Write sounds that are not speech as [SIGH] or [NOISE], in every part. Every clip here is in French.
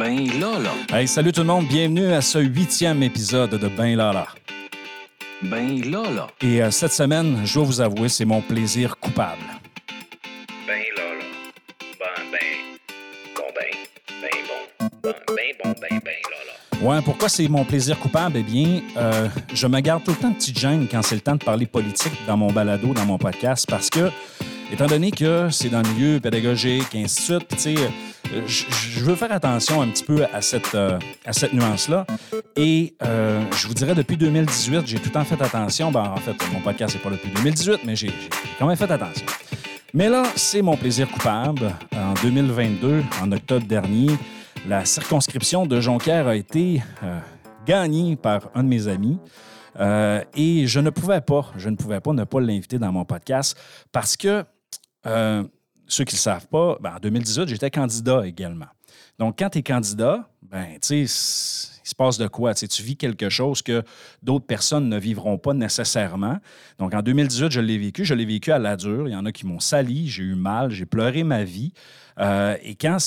Ben là. Hey, salut tout le monde, bienvenue à ce huitième épisode de Ben Lala. Ben là, là. Et euh, cette semaine, je dois vous avouer, c'est mon plaisir coupable. Ben là, là. Ben, ben. Bon, ben. Ben bon. Ben, ben bon, ben, ben là, là. Ouais, pourquoi c'est mon plaisir coupable? Eh bien, euh, je me garde tout le temps de petite gêne quand c'est le temps de parler politique dans mon balado, dans mon podcast, parce que, étant donné que c'est dans le milieu pédagogique, ainsi de suite, tu sais, je veux faire attention un petit peu à cette, euh, cette nuance-là. Et euh, je vous dirais, depuis 2018, j'ai tout le temps fait attention. Ben, en fait, mon podcast, c'est pas depuis 2018, mais j'ai quand même fait attention. Mais là, c'est mon plaisir coupable. En 2022, en octobre dernier, la circonscription de Jonquière a été euh, gagnée par un de mes amis. Et je ne pouvais pas, je ne pouvais pas ne pas l'inviter dans mon podcast parce que ceux qui ne le savent pas, ben, en 2018, j'étais candidat également. Donc, quand tu es candidat, ben, il se passe de quoi? Tu vis quelque chose que d'autres personnes ne vivront pas nécessairement. Donc, en 2018, je l'ai vécu. Je l'ai vécu à la dure. Il y en a qui m'ont sali, j'ai eu mal, j'ai pleuré ma vie. Euh, et quand,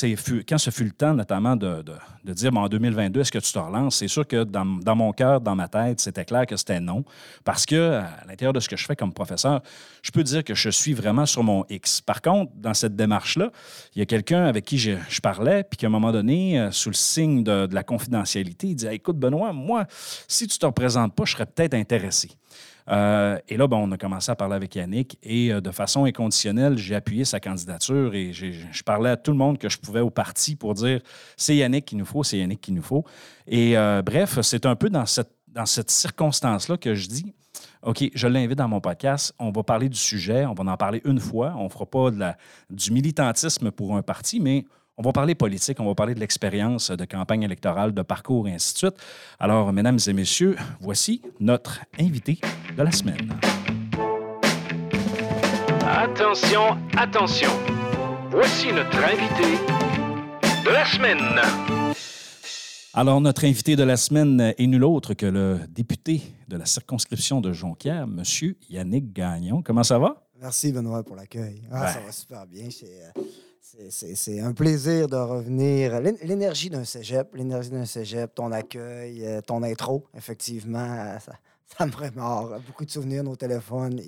quand ce fut le temps, notamment, de, de- de dire, en 2022, est-ce que tu te relances? C'est sûr que dans, dans mon cœur, dans ma tête, c'était clair que c'était non. Parce que, à l'intérieur de ce que je fais comme professeur, je peux dire que je suis vraiment sur mon X. Par contre, dans cette démarche-là, il y a quelqu'un avec qui je, parlais, puis qu'à un moment donné, euh, sous le signe de, de la confidentialité, il dit Écoute, Benoît, moi, si tu ne te représentes pas, je serais peut-être intéressé. Euh, et là, ben, on a commencé à parler avec Yannick et euh, de façon inconditionnelle, j'ai appuyé sa candidature et je parlais à tout le monde que je pouvais au parti pour dire c'est Yannick qu'il nous faut, c'est Yannick qu'il nous faut. Et euh, bref, c'est un peu dans cette, dans cette circonstance-là que je dis OK, je l'invite dans mon podcast. On va parler du sujet. On va en parler une fois. On ne fera pas du militantisme pour un parti, mais on va parler politique. On va parler de l'expérience de campagne électorale, de parcours et ainsi de suite. Alors, mesdames et messieurs, voici notre invité de la semaine. Attention, attention. Voici notre invité de la semaine. Alors, notre invité de la semaine est nul autre que le député de la circonscription de Jonquière, M. Yannick Gagnon. Comment ça va? Merci, Benoît, pour l'accueil. Ah, Ouais. Ça va super bien. C'est, euh, c'est- un plaisir de revenir. L'é- L'énergie d'un cégep, l'énergie d'un cégep, ton accueil, euh, ton intro, effectivement, euh, ça, ça me remémore beaucoup de souvenirs, nos téléphones.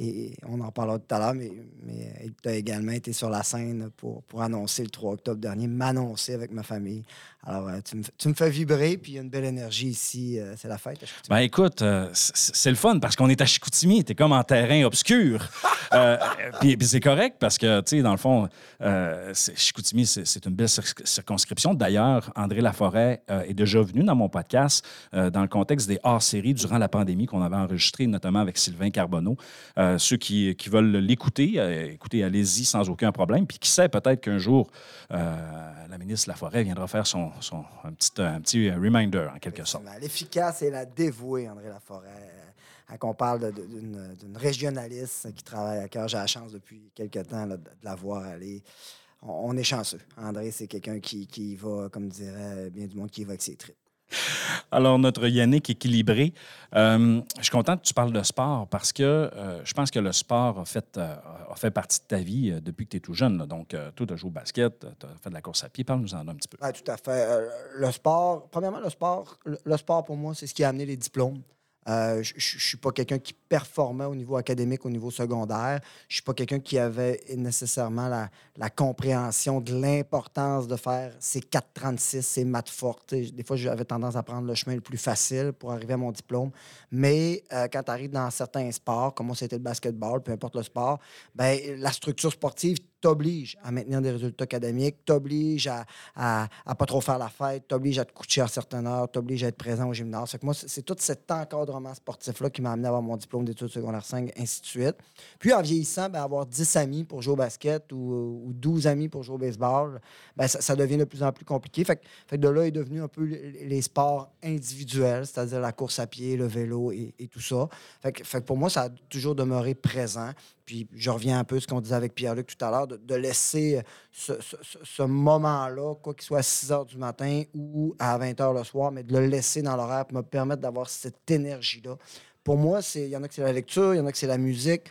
Et, on en parlera tout à l'heure, mais, mais tu as également été sur la scène pour annoncer le 3 octobre dernier, m'annoncer avec ma famille. Alors, euh, tu, me, f- tu me fais vibrer, puis il y a une belle énergie ici. euh, c'est la fête. Ben écoute, euh, c'est le fun parce qu'on est à Chicoutimi, t'es comme en terrain obscur. [LAUGHS] Puis puis c'est correct parce que, tu sais, dans le fond, Chicoutimi, c'est une belle cir- circonscription. D'ailleurs, André Laforêt est déjà venu dans mon podcast dans le contexte des hors-séries durant la pandémie qu'on avait enregistré, notamment avec Sylvain Carbonneau. Euh, ceux qui, qui veulent l'écouter, euh, écoutez, allez-y sans aucun problème. Puis qui sait, peut-être qu'un jour, euh, la ministre Laforêt viendra faire son, un, petit, un petit reminder, en quelque sorte. L'efficace et la dévouée, André Laforêt. Euh, Quand on parle d'une régionaliste qui travaille à cœur, j'ai la chance depuis quelques temps de, la voir aller. On, on est chanceux. André, c'est quelqu'un qui, qui va, comme dirait bien du monde, qui va avec ses tripes. [LAUGHS] Alors, notre Yannick équilibré. Euh, je suis content que tu parles de sport parce que euh, je pense que le sport a fait, euh, a fait partie de ta vie depuis que tu es tout jeune. Donc, toi, tu as joué au basket, tu as fait de la course à pied. Parle-nous en un petit peu. Oui, tout à fait. Le sport, premièrement, le sport, le sport pour moi, c'est ce qui a amené les diplômes. Euh, je ne suis pas quelqu'un qui performait au niveau académique, au niveau secondaire. Je suis pas quelqu'un qui avait nécessairement la, compréhension de l'importance de faire ces 436, ces maths fortes. Des fois, j'avais tendance à prendre le chemin le plus facile pour arriver à mon diplôme. Mais euh, quand tu arrives dans certains sports, comme c'était le basketball, peu importe le sport, ben, la structure sportive t'oblige à maintenir des résultats académiques, t'oblige à, à, pas trop faire la fête, t'oblige à te coucher à certaines heures, t'oblige à être présent au gymnase. Fait que moi, c'est tout cet encadrement sportif-là qui m'a amené à avoir mon diplôme d'études secondaires 5, ainsi de suite. Puis en vieillissant, ben, avoir 10 amis pour jouer au basket ou, ou 12 amis pour jouer au baseball, ben, ça, devient de plus en plus compliqué. Fait, que- de là est devenu un peu les sports individuels, c'est-à-dire la course à pied, le vélo et, tout ça. Fait que pour moi, ça a toujours demeuré présent. Puis je reviens un peu à ce qu'on disait avec Pierre-Luc tout à l'heure, de, laisser ce, ce- ce- ce moment-là, quoi qu'il soit à 6 heures du matin ou à 20 heures le soir, mais de le laisser dans l'horaire pour me permettre d'avoir cette énergie-là. Pour moi, il y en a que c'est la lecture, il y en a que c'est la musique.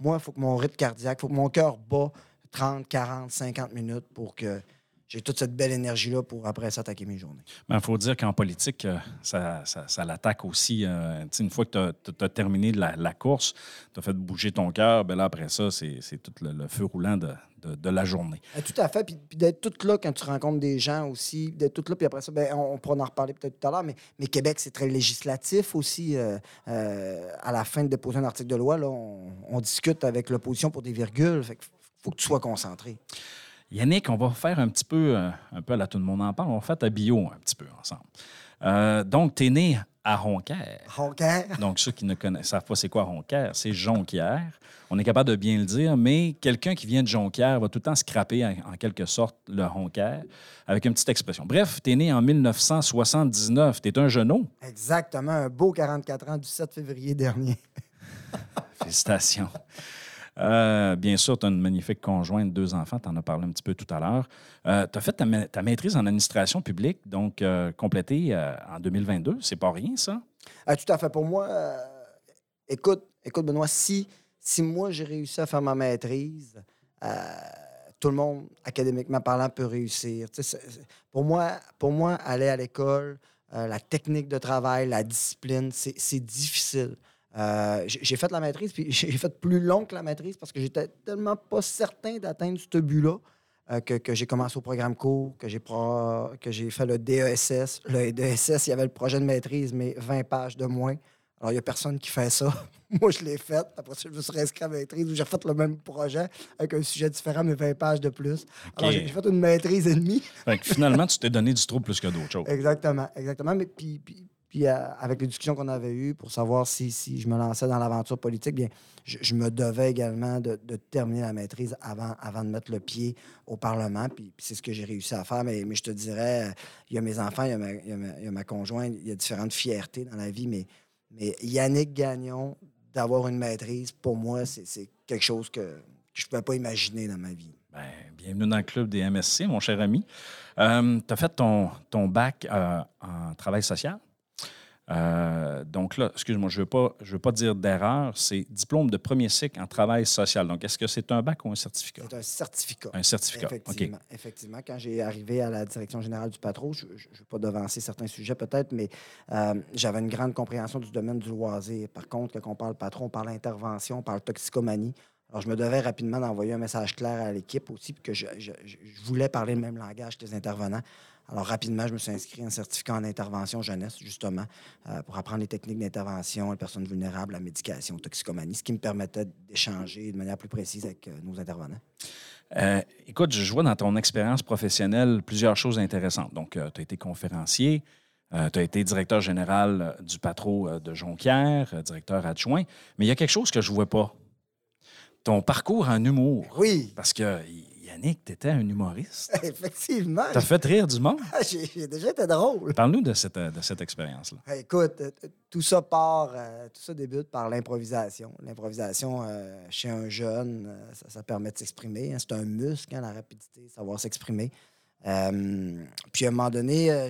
Moi, il faut que mon rythme cardiaque, il faut que mon cœur bat 30, 40, 50 minutes pour que j'ai toute cette belle énergie-là pour après ça attaquer mes journées. Il faut dire qu'en politique, euh, ça, ça- ça l'attaque aussi. euh, une fois que tu as, terminé la, la course, tu as fait bouger ton cœur, ben là, après ça, c'est tout le, le feu roulant de, de- de la journée. Euh, tout à fait. Puis, puis d'être tout là quand tu rencontres des gens aussi, d'être tout là. Puis après ça, ben, on, on pourra en reparler peut-être tout à l'heure, mais, mais Québec, c'est très législatif aussi. euh, euh, à la fin de déposer un article de loi, là, on, on discute avec l'opposition pour des virgules. Fait que faut que tu sois concentré. Yannick, on va faire un petit peu, euh, un peu à la tout le monde en parle, on va faire ta bio un petit peu ensemble. Euh, donc, tu es né à Ronquière. Roncaire. Donc, ceux qui ne connaissent savent pas c'est quoi Ronquière, c'est Jonquière. On est capable de bien le dire, mais quelqu'un qui vient de Jonquière va tout le temps scraper en, en quelque sorte le Ronquière avec une petite expression. Bref, tu es né en 1979. Tu es un genou. Exactement. Un beau 44 ans du 7 février dernier. [LAUGHS] Félicitations. Euh, bien sûr, tu as une magnifique conjointe, deux enfants, tu en as parlé un petit peu tout à l'heure. tu as fait ta, ma- ta maîtrise en administration publique, donc euh, complétée euh, en 2022. C'est pas rien, ça? Ah, tout à fait. Pour moi, euh, écoute, écoute, Benoît, si, si moi j'ai réussi à faire ma maîtrise, euh, tout le monde, académiquement parlant, peut réussir. Pour, moi, pour moi, aller à l'école, euh, la technique de travail, la discipline, c'est difficile. Euh, j'ai fait la maîtrise, puis [LAUGHS] j'ai fait plus long que la maîtrise parce que j'étais tellement pas certain d'atteindre ce but-là. euh, que, que j'ai commencé au programme court, que j'ai pro- que j'ai fait le DESS. Le DESS, il y avait le projet de maîtrise, mais 20 pages de moins. Alors, il n'y a personne qui fait ça. [LAUGHS] Moi, je l'ai fait. Après ça, je me suis réinscrit à maîtrise où j'ai fait le même projet avec un sujet différent, mais 20 pages de plus. Alors, j'ai j'ai fait une maîtrise et demie. Fait que finalement, [LAUGHS] tu t'es donné du trouble plus que d'autres choses. Exactement, exactement. Mais puis, puis, puis, euh, avec les discussions qu'on avait eues pour savoir si, si je me lançais dans l'aventure politique, bien, je, me devais également de, terminer la maîtrise avant, avant de mettre le pied au Parlement. Puis, c'est ce que j'ai réussi à faire. Mais, je te dirais, euh, il y a mes enfants, il y a ma, conjointe, il y a différentes fiertés dans la vie. Mais, Yannick Gagnon, d'avoir une maîtrise, pour moi, c'est quelque chose que, je ne pouvais pas imaginer dans ma vie. Ben, bienvenue dans le club des MSC, mon cher ami. tu as fait ton, ton bac euh, en travail social? Euh, donc là, excuse-moi, je ne veux, veux pas dire d'erreur, c'est diplôme de premier cycle en travail social. Donc, est-ce que c'est un bac ou un certificat? C'est un certificat. Un certificat. Effectivement, effectivement. Quand j'ai arrivé à la direction générale du patron, je ne vais pas devancer certains sujets peut-être, mais euh, j'avais une grande compréhension du domaine du loisir. Par contre, quand on parle patron, on parle intervention, on parle toxicomanie. Alors, je me devais rapidement d'envoyer un message clair à l'équipe aussi, puis que je- je voulais parler le même langage que les intervenants. Alors, rapidement, je me suis inscrit en certificat en intervention jeunesse, justement, euh, pour apprendre les techniques d'intervention, les personnes vulnérables, la médication, toxicomanie, ce qui me permettait d'échanger de manière plus précise avec euh, nos intervenants. Euh, écoute, je vois dans ton expérience professionnelle plusieurs choses intéressantes. Donc, tu as été conférencier, tu as été directeur général du patro de Jonquière, directeur adjoint, mais il y a quelque chose que je ne vois pas. Ton parcours en humour. Oui, Parce que Yannick, tu étais un humoriste. [LAUGHS] effectivement. Tu as fait rire du monde? Ah, J'ai déjà été drôle. Parle-nous de cette, de cette expérience-là. Ah, Écoute, euh, tout ça part, euh, tout ça débute par l'improvisation. L'improvisation euh, chez un jeune, ça, ça permet de s'exprimer. hein. C'est un muscle, hein, la rapidité, savoir s'exprimer. Euh, puis à un moment donné,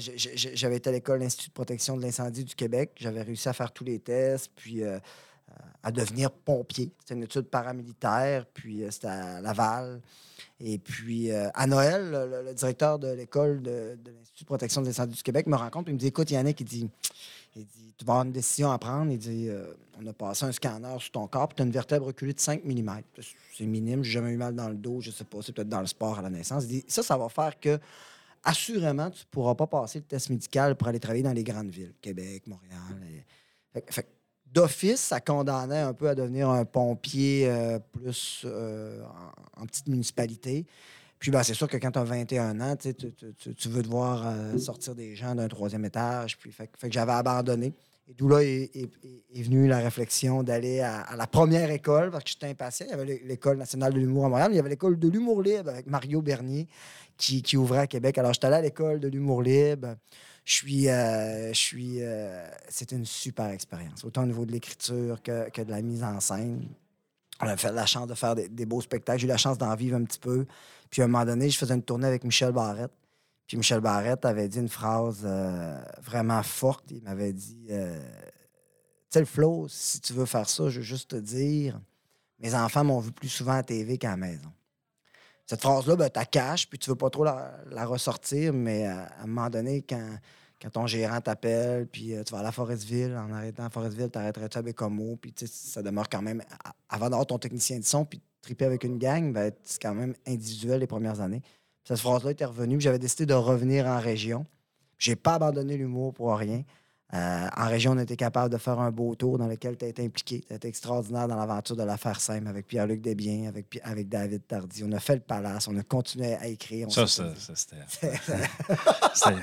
j'avais été à l'école l'Institut de protection de l'incendie du Québec. J'avais réussi à faire tous les tests, puis euh, à devenir pompier. C'était une étude paramilitaire, puis euh, c'était à Laval. Et puis, euh, à Noël, le, directeur de l'école de, l'Institut de protection de l'incendie du Québec me rencontre et me dit Écoute, Yannick, il dit, il dit Tu vas avoir une décision à prendre. Il dit euh, On a passé un scanner sur ton corps, puis tu as une vertèbre reculée de 5 mm. C'est minime, j'ai jamais eu mal dans le dos, je sais pas, c'est peut-être dans le sport à la naissance. Il dit Ça, ça va faire que, assurément, tu ne pourras pas passer le test médical pour aller travailler dans les grandes villes Québec, Montréal. Fait d'office, ça condamnait un peu à devenir un pompier euh, plus euh, en, petite municipalité. Puis ben, c'est sûr que quand tu as 21 ans, tu, veux devoir euh, sortir des gens d'un troisième étage. Puis fait, que- j'avais abandonné. Et d'où là est, est- venue la réflexion d'aller à, la première école, parce que j'étais impatient. Il y avait l'é- l'École nationale de l'humour à Montréal, mais il y avait l'École de l'humour libre avec Mario Bernier qui, qui ouvrait à Québec. Alors, j'étais allé à l'École de l'humour libre. Je suis. euh, je suis euh, C'était une super expérience, autant au niveau de l'écriture que, de la mise en scène. On a fait la chance de faire des, beaux spectacles. J'ai eu la chance d'en vivre un petit peu. Puis à un moment donné, je faisais une tournée avec Michel Barrette. Puis Michel Barrette avait dit une phrase euh, vraiment forte. Il m'avait dit euh, Tu sais, le Flo, si tu veux faire ça, je veux juste te dire mes enfants m'ont vu plus souvent à TV qu'à la maison. Cette phrase-là, ben, tu la caches, puis tu veux pas trop la, ressortir, mais euh, à un moment donné, quand, ton gérant t'appelle, puis euh, tu vas à la Forestville, en arrêtant à Forestville, t'arrêterais-tu à Bécomo, puis ça demeure quand même, avant d'avoir ton technicien de son, puis triper avec une gang, ben, c'est quand même individuel les premières années. Cette phrase-là était revenue, j'avais décidé de revenir en région. J'ai pas abandonné l'humour pour rien. Euh, en région, on était capable de faire un beau tour dans lequel tu as été impliqué. Tu été extraordinaire dans l'aventure de l'affaire simple avec Pierre-Luc Desbiens, avec, avec David Tardy. On a fait le palace, on a continué à écrire. Ça, ça, ça, c'était. [LAUGHS] c'était-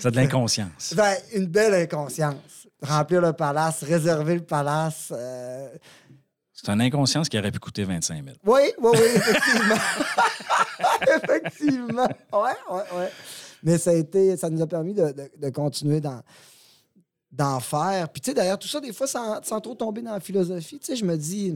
C'est de l'inconscience. Ben, une belle inconscience. Remplir le palace, réserver le palace. euh, C'est une inconscience qui aurait pu coûter 25 000. Oui, oui, oui, effectivement. [LAUGHS] effectivement. Oui, oui, oui. Mais ça a été, ça nous a permis de, de- de continuer dans d'en faire. Puis, tu sais, d'ailleurs, tout ça, des fois, sans, trop tomber dans la philosophie, tu sais, je me dis,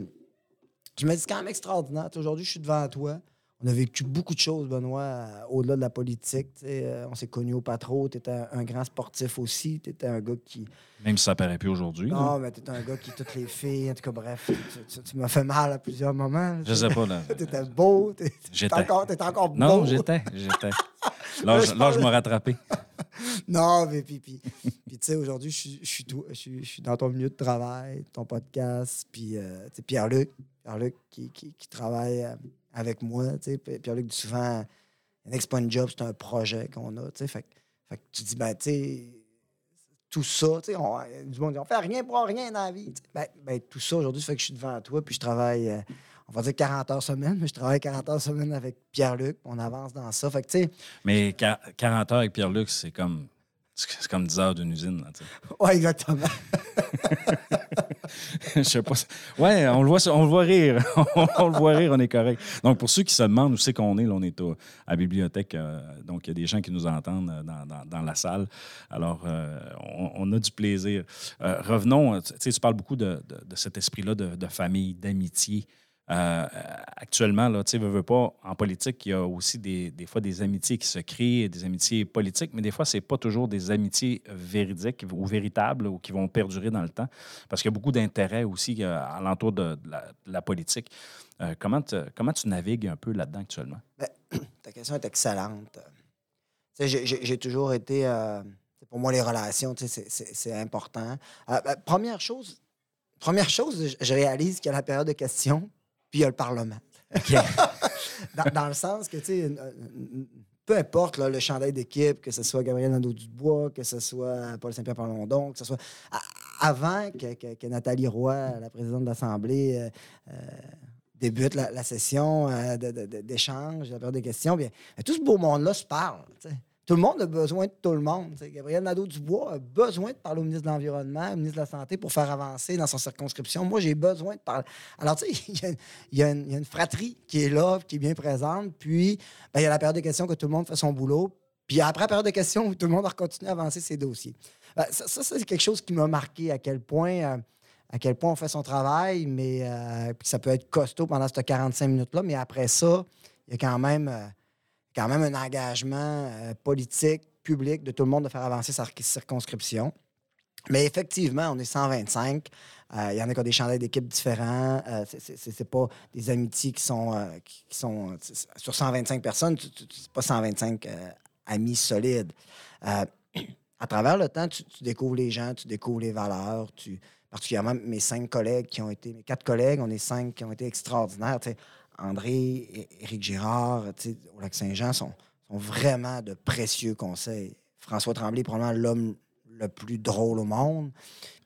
je me dis, c'est quand même extraordinaire. Aujourd'hui, je suis devant toi. On a vécu beaucoup de choses, Benoît, euh, au-delà de la politique. tu. Euh, on s'est connus au patro. Tu étais un, un grand sportif aussi. Tu étais un gars qui, Même si ça paraît plus aujourd'hui. là. non, mais t'es un gars qui toutes les filles. En tout cas, bref, tu, tu- tu m'as fait mal à plusieurs moments. Je sais pas. là. [LAUGHS] T'étais beau. t'es- J'étais. T'es encore, beau. Non, j'étais. J'étais. [LAUGHS] Là, je, là, je m'ai rattrapé. [LAUGHS] Non, mais puis, puis, puis, tu sais, aujourd'hui, je suis- je suis tout- je suis- je suis dans ton milieu de travail, ton podcast, puis, euh, tu Pierre-Luc, Pierre-Luc qui, qui, qui travaille euh, avec moi, tu sais, Pi- Pierre-Luc dit souvent, pas une job, c'est un projet qu'on a, tu sais, fait, fait que tu dis, ben, tu sais, tout ça, tu sais, on, du monde dit, on fait rien pour rien dans la vie, ben, ben, tout ça, aujourd'hui, ça fait que je suis devant toi, puis je travaille, euh, on va dire 40 heures semaine, mais je travaille 40 heures semaine avec Pierre-Luc, on avance dans ça, fait que, tu sais, Mais quar- 40 heures avec Pierre-Luc, c'est comme. C'est comme 10 heures d'une usine. là, tu sais. ouais, exactement. [LAUGHS] [LAUGHS] Je sais pas. Ouais, on le voit, on le voit rire. [LAUGHS] on le voit rire, on est correct. Donc, pour ceux qui se demandent où c'est qu'on est, là, on est à la bibliothèque. euh, donc, il y a des gens qui nous entendent euh, dans, la salle. Alors, euh, on, a du plaisir. Revenons, tu sais, tu parles beaucoup de, cet esprit-là de famille, d'amitié. Euh, actuellement, là, tu veux, veux pas, en politique, il y a aussi des, des fois des amitiés qui se créent, des amitiés politiques, mais des fois, c'est pas toujours des amitiés véridiques ou véritables ou qui vont perdurer dans le temps, parce qu'il y a beaucoup d'intérêts aussi euh, alentour de, la, politique. Euh, comment, comment tu navigues un peu là-dedans actuellement? [CLEARS THROAT] Ta question est excellente. J'ai toujours été. euh, pour moi, les relations, c'est- important. Ben, première chose, première chose, je- réalise a la période de questions, puis il y a le Parlement. [LAUGHS] dans, dans le sens que, tu sais, peu importe là, le chandail d'équipe, que ce soit Gabriel Nadeau-Dubois, que ce soit Paul Saint-Pierre Plamondon, que ce soit. avant que, que- que Nathalie Roy, la présidente de l'Assemblée, euh, euh, débute la, la session euh, de- de- de- d'échange, la période des questions, bien, tout ce beau monde-là se parle. Tout le monde a besoin de tout le monde. Gabriel Nadeau-Dubois a besoin de parler au ministre de l'Environnement, au ministre de la Santé pour faire avancer dans son circonscription. Moi, j'ai besoin de parler. Alors, tu sais, [LAUGHS] il y a- une- fratrie qui est là, qui est bien présente. Puis, ben, il y a la période de questions que tout le monde fait son boulot. Puis après la période de questions où [LAUGHS] tout le monde a continué à avancer ses dossiers. Ben, ça, ça, c'est quelque chose qui m'a marqué à quel point... euh, à quel point on fait son travail, mais euh, puis ça peut être costaud pendant ces 45 minutes-là, mais après ça, il y a quand même, euh, quand même un engagement euh, politique, public de tout le monde de faire avancer sa circonscription. Mais effectivement, on est 125. Euh, Il y en a qui ont des chandails d'équipe différents. Euh, c'est- pas des amitiés qui sont, euh, qui sont sur 125 personnes. C'est pas 125 euh, amis solides. À travers le temps, tu, découvres les gens, tu découvres les valeurs. Tu, particulièrement mes cinq collègues qui ont été, mes quatre collègues, on est cinq qui ont été extraordinaires. André, Éric Girard, tu sais, au Lac-Saint-Jean sont, sont vraiment de précieux conseils. François Tremblay est probablement l'homme le plus drôle au monde.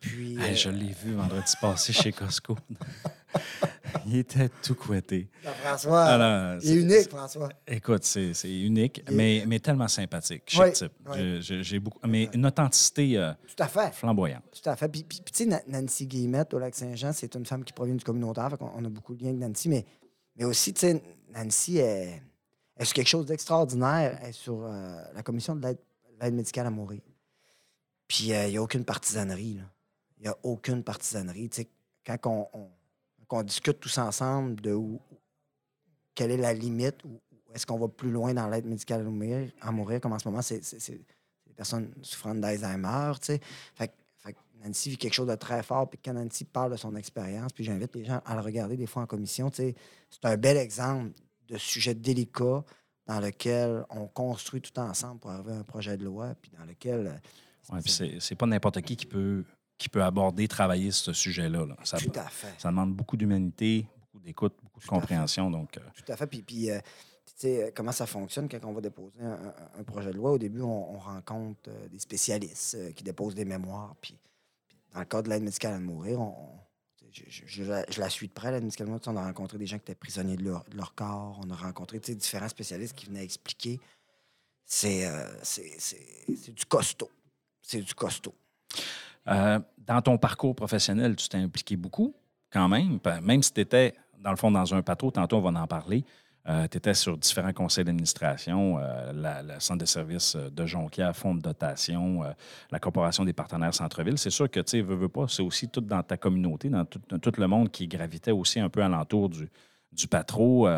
Puis, Hey, euh, je l'ai vu vendredi passé chez Costco. [LAUGHS] Il était tout couetté. François, Alors, il est unique, François. Écoute, c'est c'est unique, est- mais, mais tellement sympathique. Chic Oui, type. oui. Je- je- J'ai beaucoup, mais une authenticité euh, Tout à fait. flamboyante. Tout à fait. Puis, puis- puis, tu sais, Na- Nancy Guillemette au Lac-Saint-Jean, c'est une femme qui provient du communautaire. On a beaucoup de liens avec Nancy. Mais, mais aussi, tu sais, Nancy est sur quelque chose d'extraordinaire. Elle sur euh, la commission de l'aide médicale à mourir. Puis il n'y a aucune partisanerie. Il n'y a aucune partisanerie. Tu sais, quand on, discute tous ensemble de où, quelle est la limite, ou est-ce qu'on va plus loin dans l'aide médicale à mourir, à mourir comme en ce moment, c'est des personnes souffrant d'Alzheimer. tu sais. Nancy vit quelque chose de très fort. Puis quand Nancy parle de son expérience, puis j'invite les gens à le regarder des fois en commission, c'est un bel exemple de sujets délicats dans lequel on construit tout ensemble pour arriver à un projet de loi, puis dans lequel... euh, Ouais, puis c'est pas n'importe qui qui peut, qui peut aborder, travailler ce sujet-là. là. Ça, Tout à fait. ça demande beaucoup d'humanité, beaucoup d'écoute, beaucoup de Tout compréhension. Donc, euh, Tout à fait. Puis, puis, euh, tu sais, comment ça fonctionne quand on va déposer un, projet de loi? Au début, on, on rencontre euh, des spécialistes euh, qui déposent des mémoires. Puis dans le cadre de l'aide médicale à mourir, on, je, la- suis de près, l'aide médicale à mourir. On a rencontré des gens qui étaient prisonniers de leur, corps. On a rencontré différents spécialistes qui venaient expliquer. C'est euh, du costaud. C'est du costaud. Euh, dans ton parcours professionnel, tu t'es impliqué beaucoup, quand même. Même si tu étais, dans le fond, dans un patro, tantôt, on va en parler. Tu étais sur différents conseils d'administration, euh, le centre de services de Jonquière, fonds de dotation, euh, la corporation des partenaires centre-ville. C'est sûr que, tu sais, veux, veux pas, c'est aussi tout dans ta communauté, dans tout, le monde qui gravitait aussi un peu alentour du, du patro.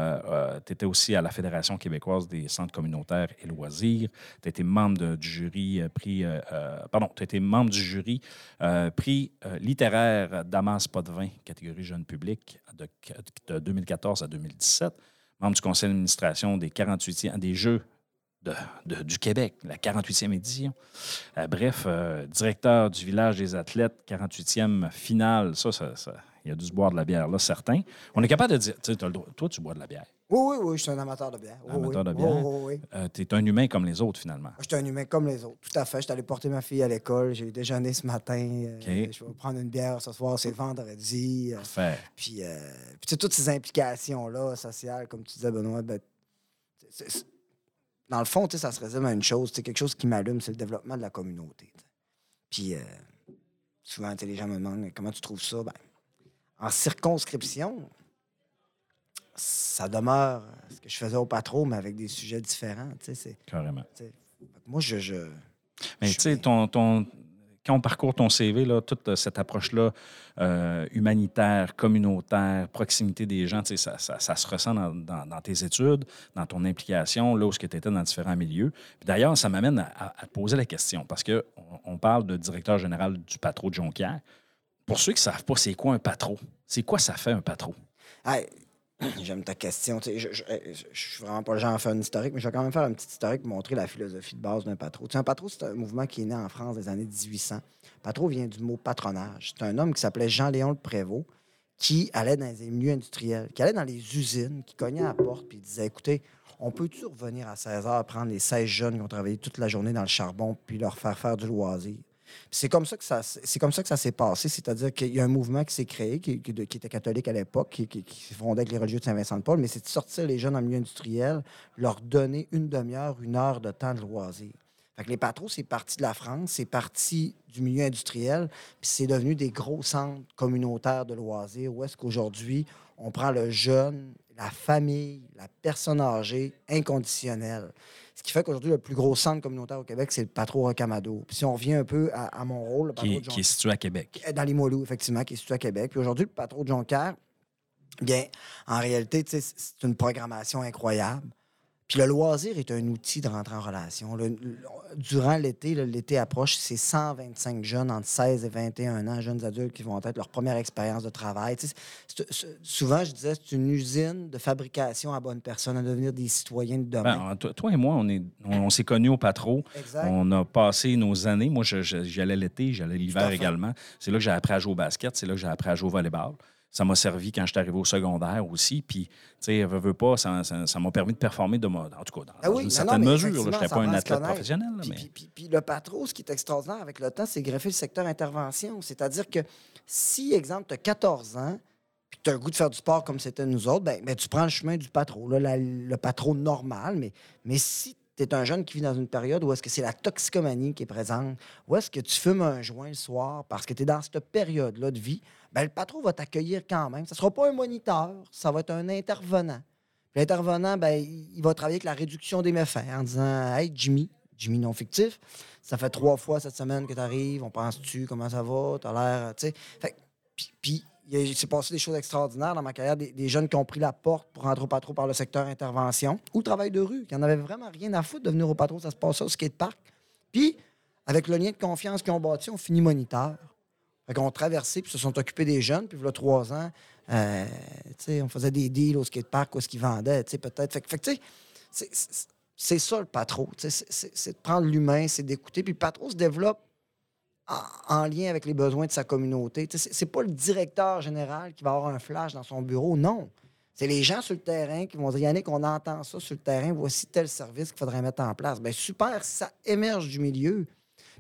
tu étais aussi à la Fédération québécoise des centres communautaires et loisirs. Tu étais membre du jury euh, prix, euh, euh, pardon, tu étais membre du jury euh, prix euh, littéraire Damas Potvin, catégorie jeune public, de 2014 à 2017. Membre du conseil d'administration des 48e des Jeux de- du Québec, la 48e édition. Euh, bref, euh, directeur du village des athlètes, 48e finale. Ça, ça, ça- il y a dû se boire de la bière, là, certain. On est capable de dire, tu sais, t'as le droit- toi, tu bois de la bière. Oui, oui, oui, je suis un amateur de bière. Oui, Amateur oui. de bière. Oui, oui. tu es un humain comme les autres, finalement. Moi, J'étais un humain comme les autres. Tout à fait. J'étais allé porter ma fille à l'école. J'ai déjeuné ce matin. Euh. Je vais prendre une bière ce soir. C'est vendredi. Euh, Parfait. Puis, euh, puis tu sais, toutes ces implications-là sociales, comme tu disais, Benoît, ben, c'est- c'est- dans le fond, ça se résume à une chose. sais, Quelque chose qui m'allume, c'est le développement de la communauté. Puis euh, souvent, les gens me demandent comment tu trouves ça? Ben, en circonscription, ça demeure ce que je faisais au patron, mais avec des sujets différents. Carrément. Moi, je. je Mais tu sais, ton, ton- quand on parcourt ton CV, là, toute euh, cette approche-là, euh, humanitaire, communautaire, proximité des gens, ça, ça- ça se ressent dans, dans- dans tes études, dans ton implication, là où tu étais dans différents milieux. D'ailleurs, ça m'amène à te poser la question, parce qu'on on parle de directeur général du patro de Jonquière. Pour ceux qui ne savent pas, c'est quoi un patro? C'est quoi ça fait un patro? Hey, [CLEARS THROAT] J'aime ta question. Je, je, suis vraiment pas le genre à faire une historique, mais je vais quand même faire un petit historique pour montrer la philosophie de base d'un patron. Un patron, c'est un mouvement qui est né en France des années 1800. Patron vient du mot patronage. C'est un homme qui s'appelait Jean-Léon Le Prévost qui allait dans les milieux industriels, qui allait dans les usines, qui cognait à la porte puis disait Écoutez, on peut-tu revenir à 16 heures, prendre les 16 jeunes qui ont travaillé toute la journée dans le charbon puis leur faire faire du loisir? C'est comme ça que ça c'est comme ça que ça s'est passé, c'est-à-dire qu'il y a un mouvement qui s'est créé, qui, était catholique à l'époque, qui, qui, fondé avec les religieux de Saint-Vincent-de-Paul, mais c'est de sortir les jeunes le milieu industriel, leur donner une demi-heure, une heure de temps de loisir. Fait que les patros, c'est parti de la France, c'est parti du milieu industriel, puis c'est devenu des gros centres communautaires de loisirs où est-ce qu'aujourd'hui, on prend le jeune, la famille, la personne âgée inconditionnelle. Ce qui fait qu'aujourd'hui, le plus gros centre communautaire au Québec, c'est le patro Rocamado. Puis si on revient un peu à, à mon rôle, le patro Qui, de Jean- qui est situé à Québec. dans les Moilous, effectivement, qui est situé à Québec. Puis aujourd'hui, le patron de Jonquière, bien, en réalité, c'est une programmation incroyable. Puis le loisir est un outil de rentrer en relation. Le- le- durant l'été, l'été approche, c'est 125 jeunes entre 16 et 21 ans, jeunes adultes, qui vont être leur première expérience de travail. Tu sais, souvent, je disais, c'est une usine de fabrication à bonne personne, à devenir des citoyens de demain. Ben, toi, toi et moi, on, est- on, on s'est connus au patro. exact. On a passé nos années. Moi, je- je- j'y allais l'été, j'allais l'hiver également. C'est là que j'ai appris à jouer au basket, c'est là que j'ai appris à jouer au volleyball. Ça m'a servi quand j'étais arrivé au secondaire aussi. Puis, tu sais, veux, veux pas, ça ça- ça m'a permis de performer, de, mo- en tout cas, dans, Ah oui, une non, certaine non, mesure. Je n'étais pas un athlète professionnel, là, Puis, mais puis- puis- puis le patron, ce qui est extraordinaire avec le temps, c'est greffer le secteur intervention. C'est-à-dire que si, exemple, tu as 14 ans, puis tu as le goût de faire du sport comme c'était nous autres, ben, ben, tu prends le chemin du là, la- le patron normal. Mais, mais si tu es un jeune qui vit dans une période où est-ce que c'est la toxicomanie qui est présente, où est-ce que tu fumes un joint le soir parce que tu es dans cette période-là de vie, ben, le patron va t'accueillir quand même. Ça ne sera pas un moniteur, ça va être un intervenant. L'intervenant, ben, il va travailler avec la réduction des méfaits en disant Hey, Jimmy, Jimmy non fictif, ça fait trois fois cette semaine que tu arrives, on pense-tu, comment ça va, tu as l'air. puis il s'est passé des choses extraordinaires dans ma carrière, des, jeunes qui ont pris la porte pour rentrer au patron par le secteur intervention ou le travail de rue, qui en avait vraiment rien à foutre de venir au patron, ça se passait au skatepark. Puis, avec le lien de confiance qu'ils ont bâti, on finit moniteur. Fait qu'on traversé, puis se sont occupés des jeunes. Puis, a trois ans, Euh, on faisait des deals au skatepark où ce qu'ils vendaient, peut-être. Fait, fait tu sais, c'est- ça le sais, C'est de prendre l'humain, c'est d'écouter. Puis le patron se développe en, en lien avec les besoins de sa communauté. C'est pas le directeur général qui va avoir un flash dans son bureau, non. C'est les gens sur le terrain qui vont dire Yannick, on entend ça sur le terrain, voici tel service qu'il faudrait mettre en place. Bien, super, ça émerge du milieu.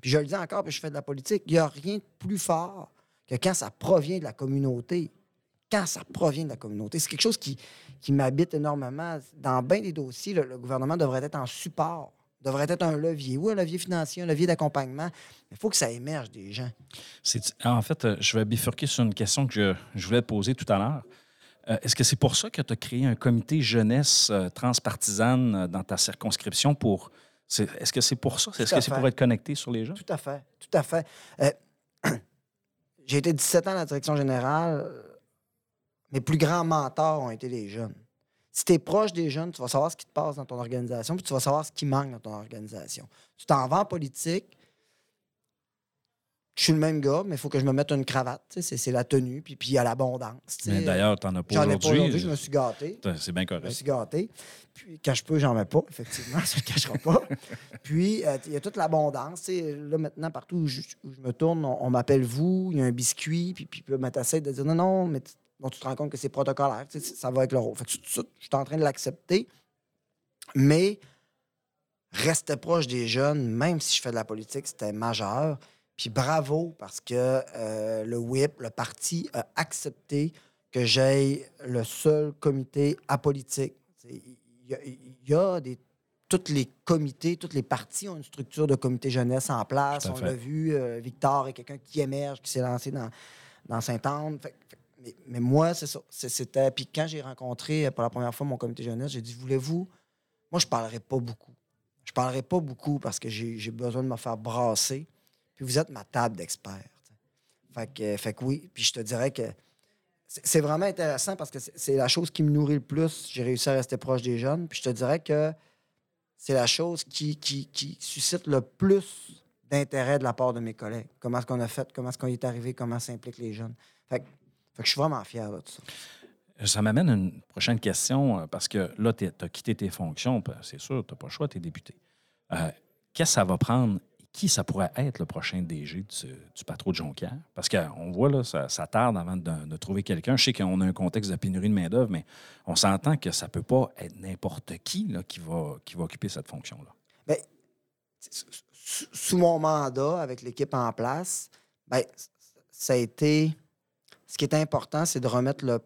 Puis je le dis encore, puis je fais de la politique, il n'y a rien de plus fort que quand ça provient de la communauté. Quand ça provient de la communauté. C'est quelque chose qui, qui m'habite énormément. Dans bien des dossiers, le, le gouvernement devrait être en support, devrait être un levier. Oui, un levier financier, un levier d'accompagnement, il faut que ça émerge des gens. C'est- En fait, euh, je vais bifurquer sur une question que je, je voulais te poser tout à l'heure. Euh, Est-ce que c'est pour ça que tu as créé un comité jeunesse euh, transpartisane dans ta circonscription pour. Est-ce que c'est pour ça? Est-ce que c'est pour être connecté sur les gens? Tout à fait. Tout à fait. Euh, [CLEARS THROAT] J'ai été 17 ans à la direction générale. Mes plus grands mentors ont été les jeunes. Si tu es proche des jeunes, tu vas savoir ce qui te passe dans ton organisation, puis tu vas savoir ce qui manque dans ton organisation. Tu t'en vas en politique, je suis le même gars, mais il faut que je me mette une cravate. C'est la tenue, puis puis il y a l'abondance. D'ailleurs, tu n'en as pas J'en ai pas aujourd'hui, aujourd'hui. je me suis gâté. C'est bien Je me correct. suis gâté. Puis, quand je peux, j'en mets pas, effectivement, [LAUGHS] ça ne cachera pas. Puis, euh, il y a toute l'abondance. Là, maintenant, partout où je, où je me tourne, on, on m'appelle vous, il y a un biscuit, puis, puis, là, ben, de dire non, non, mais bon, tu te rends compte que c'est protocolaire, tu sais, ça va avec le rôle. Fait que je suis en train de l'accepter. Mais rester proche des jeunes, même si je fais de la politique, c'était majeur. Puis bravo, parce que euh, le WHIP, le parti, a accepté que j'aille le seul comité apolitique. Il y a, il y a des. Tous les comités, toutes les partis ont une structure de comité jeunesse en place. On l'a vu, euh, Victor est quelqu'un qui émerge, qui s'est lancé dans, dans Saint-Anne. Fait- fait- mais, moi, c'est ça. C'était. Puis quand j'ai rencontré euh, pour la première fois mon comité jeunesse, j'ai dit Voulez-vous? Moi, je parlerai pas beaucoup. Je parlerai pas beaucoup parce que j'ai besoin de me faire brasser. Puis vous êtes ma table d'experts. Fait que, fait que oui. Puis je te dirais que c'est vraiment intéressant parce que c'est- la chose qui me nourrit le plus. J'ai réussi à rester proche des jeunes. Puis je te dirais que c'est la chose qui, qui, qui suscite le plus d'intérêt de la part de mes collègues. Comment est-ce qu'on a fait, comment est-ce qu'on y est arrivé, comment s'impliquent les jeunes? Fait que, fait que je suis vraiment fier de ça. Ça m'amène à une prochaine question, euh, parce que là, tu as quitté tes fonctions, puis c'est sûr, tu n'as pas le choix, tu es député. Euh, Qu'est-ce que ça va prendre? Qui ça pourrait être le prochain DG du, du patron de Jonquière? Parce qu'on voit, là, ça, ça tarde avant de, de trouver quelqu'un. Je sais qu'on a un contexte de pénurie de main-d'œuvre, mais on s'entend que ça ne peut pas être n'importe qui là, qui, va, qui va occuper cette fonction-là. Ben, sous mon mandat, avec l'équipe en place, ben, c- ça a été. Ce qui est important, c'est de remettre le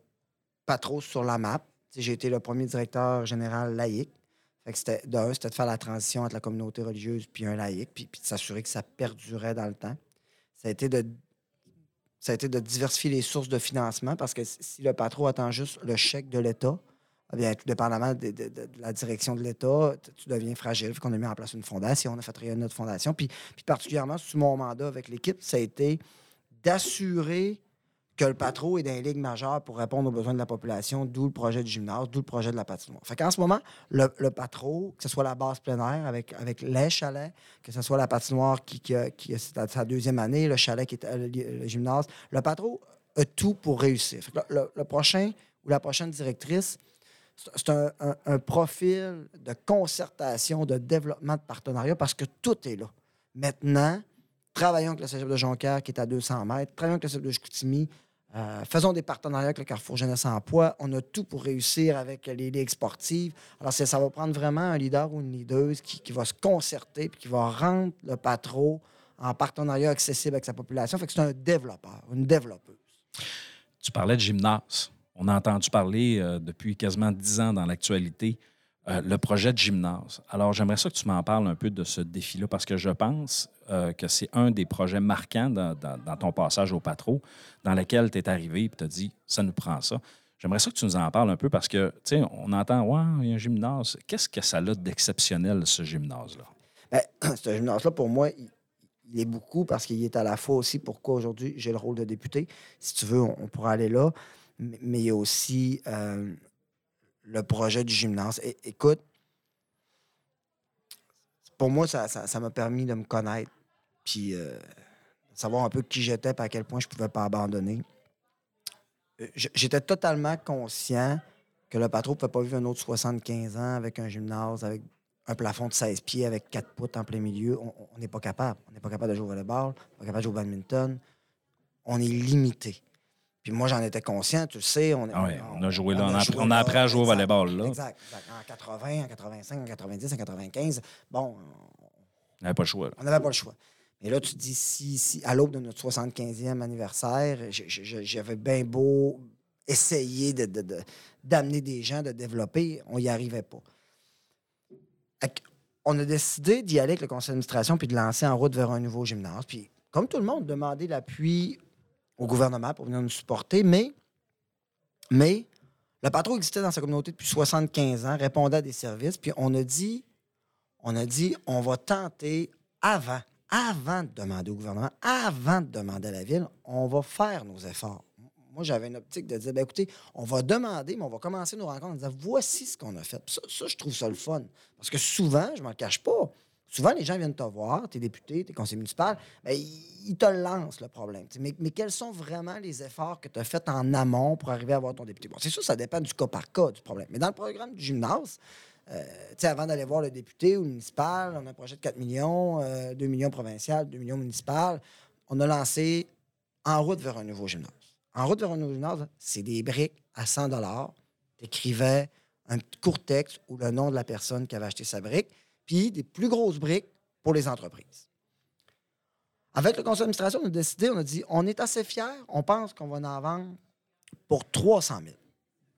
patro sur la map. J'ai été le premier directeur général laïque. Que c'était, de faire la transition entre la communauté religieuse puis un laïque, puis, de s'assurer que ça perdurait dans le temps. Ça a été de, ça a été de diversifier les sources de financement parce que si- le patron attend juste le chèque de l'État, eh bien, tout dépendamment de, de- la direction de l'État, tu deviens fragile. Fait qu'on a mis en place une fondation, on a fait rayonner notre fondation. Puis, puis particulièrement, sous mon mandat avec l'équipe, ça a été d'assurer que le patron est dans les ligues majeures pour répondre aux besoins de la population, d'où le projet du gymnase, d'où le projet de la patinoire. Fait qu'en ce moment, le, patron, que ce soit la base plein avec, avec les chalets, que ce soit la patinoire qui, qui, qui à sa deuxième année, le chalet qui est à- le, gymnase, le patron a tout pour réussir. Le, prochain ou la prochaine directrice, c'est- un profil de concertation, de développement de partenariat parce que tout est là. Maintenant, travaillons avec le cégep de Jonquière qui est à 200 mètres, travaillons avec le cégep de Chicoutimi, euh, faisons des partenariats avec le Carrefour Jeunesse Emploi. On a tout pour réussir avec les ligues sportives. Alors, ça va prendre vraiment un leader ou une leaduse qui, va se concerter puis qui va rendre le patron en partenariat accessible avec sa population. Fait que c'est un développeur, une développeuse. Tu parlais de gymnase. On a entendu parler euh, depuis quasiment dix ans dans l'actualité euh, le projet de gymnase. Alors, j'aimerais ça que tu m'en parles un peu de ce défi-là parce que je pense euh, que c'est un des projets marquants dans, ton passage au patro dans lequel tu es arrivé et tu as dit ça nous prend ça. J'aimerais ça que tu nous en parles un peu parce que, tu sais, on entend, ouais, il y a un gymnase. Qu'est-ce que ça a d'exceptionnel, ce gymnase-là? Ben, [CLEARS THROAT] ce gymnase-là, pour moi, il, est beaucoup parce qu'il est à la fois aussi pourquoi aujourd'hui j'ai le rôle de député. Si tu veux, on, on pourra aller là. Mais, mais il y a aussi euh, le projet du gymnase. Écoute, pour moi, ça ça- ça m'a permis de me connaître, puis euh, savoir un peu qui j'étais, et à quel point je pouvais pas abandonner. j- j'étais totalement conscient que le patron ne pouvait pas vivre un autre 75 ans avec un gymnase, avec un plafond de 16 pieds, avec quatre poutres en plein milieu. On- On n'est pas capable. On n'est pas capable de jouer au volleyball, pas capable de jouer au badminton. On est limité. Puis moi, j'en étais conscient, tu le sais. On, Ah ouais, on a joué là, on a- joué on a appris à jouer au volleyball, là. Exact, exact. En 80, en 85, en 90, en 95. Bon, On n'avait pas le choix. là. on n'avait pas le choix. Mais là, tu te dis, si, si à l'aube de notre 75e anniversaire, j'avais bien beau essayer de- de- de- d'amener des gens, de développer, on n'y arrivait pas. On a décidé d'y aller avec le conseil d'administration puis de lancer en route vers un nouveau gymnase. Puis, comme tout le monde, demander l'appui au gouvernement pour venir nous supporter, mais, mais le patron existait dans sa communauté depuis 75 ans, répondait à des services, puis on a dit, on a dit, on va tenter avant, avant de demander au gouvernement, avant de demander à la ville, on va faire nos efforts. Moi, j'avais une optique de dire, ben, écoutez, on va demander, mais on va commencer nos rencontres en disant, voici ce qu'on a fait. Ça, ça, je trouve ça le fun. Parce que souvent, je m'en cache pas, souvent, les gens viennent te voir, tes députés, tes conseillers municipaux, ben, ils te lancent le problème. Mais, quels sont vraiment les efforts que tu as faits en amont pour arriver à avoir ton député? Bon, c'est sûr, ça dépend du cas par cas du problème. Mais dans le programme du gymnase, euh, avant d'aller voir le député ou municipal, on a un projet de 4 millions, euh, 2 millions provincial, 2 millions municipal. On a lancé En route vers un nouveau gymnase. En route vers un nouveau gymnase, c'est des briques à 100 Tu écrivais un court texte ou le nom de la personne qui avait acheté sa brique, des plus grosses briques pour les entreprises. Avec le conseil d'administration, on a décidé, on a dit, on est assez fiers, on pense qu'on va en vendre pour 300 000.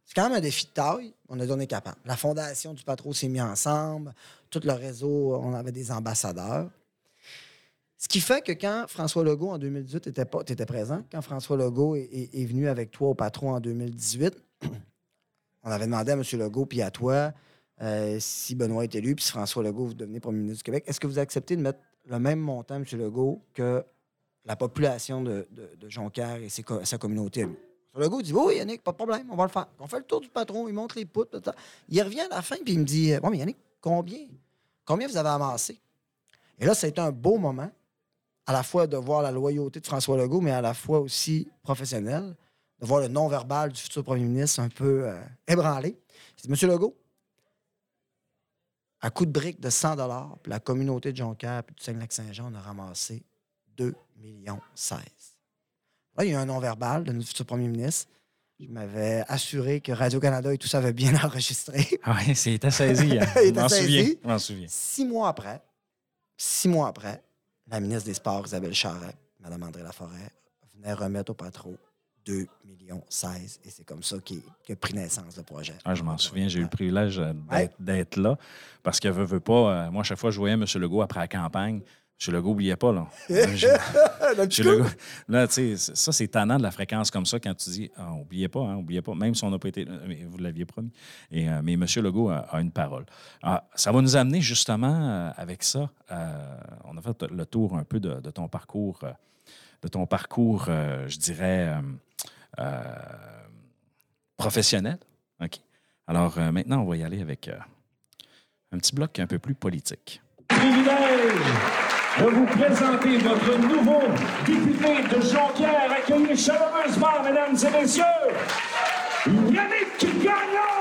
C'est quand même un défi de taille. On a donné capable. La fondation du Patro s'est mis ensemble. Tout le réseau, on avait des ambassadeurs. Ce qui fait que quand François Legault, en 2018, était pas, étais présent, quand François Legault est venu avec toi au Patron en 2018, [CLEARS THROAT] on avait demandé à M. Legault puis à toi euh, si Benoît est élu puis si François Legault vous devenez premier ministre du Québec. Est-ce que vous acceptez de mettre le même montant, M. Legault, que la population de, de- Jonquière et sa communauté le Legault dit Oui, Yannick, pas de problème, on va le faire. On fait le tour du patron, il monte les poutres. ça. Il revient à la fin puis il me dit Bon, mais Yannick, combien Combien vous avez amassé Et là, ça a été un beau moment, à la fois de voir la loyauté de François Legault, mais à la fois aussi professionnel, de voir le non-verbal du futur premier ministre un peu euh, ébranlé. Il dit Legault, à coup de briques de 100 puis la communauté de Jonquière puis du Saint-Lac-Saint-Jean, a ramassé 2 millions 16. Là, il y a un non-verbal de notre futur premier ministre. Je m'avais assuré que Radio-Canada et tout ça avait bien [LAUGHS] enregistré. Ah Oui, c'était saisi. hein. [LAUGHS] Il m'en souviens. Je m'en souviens. Six mois après, six mois après, la ministre des Sports, Isabelle Charret, Mme André Laforêt, venait remettre au patron 2 millions 16. Et c'est comme ça qu'il qu'il a pris naissance le projet. Ah, je m'en souviens, j'ai eu le privilège euh, Ouais. d'être là. Parce que veut, veut pas, euh, moi, à chaque fois que je voyais M. Legault après la campagne, M. Legault n'oubliait pas. Là. [LAUGHS] M. Legault- là, tu sais, ça, c'est tannant de la fréquence comme ça quand tu dis, ah, oubliez pas, hein, oubliez pas, même si on n'a pas été. mais Vous l'aviez promis. Et, euh, mais M. Legault a, a une parole. Ah, ça va nous amener justement euh, avec ça. euh, on a fait le tour un peu de, de ton parcours, euh, de ton parcours, euh, je dirais, euh, euh, professionnel. OK. Alors euh, maintenant, on va y aller avec euh, un petit bloc un peu plus politique. privilège de vous présenter votre nouveau député de Jonquière, accueilli chaleureusement, mesdames et messieurs, Yannick Gagnon!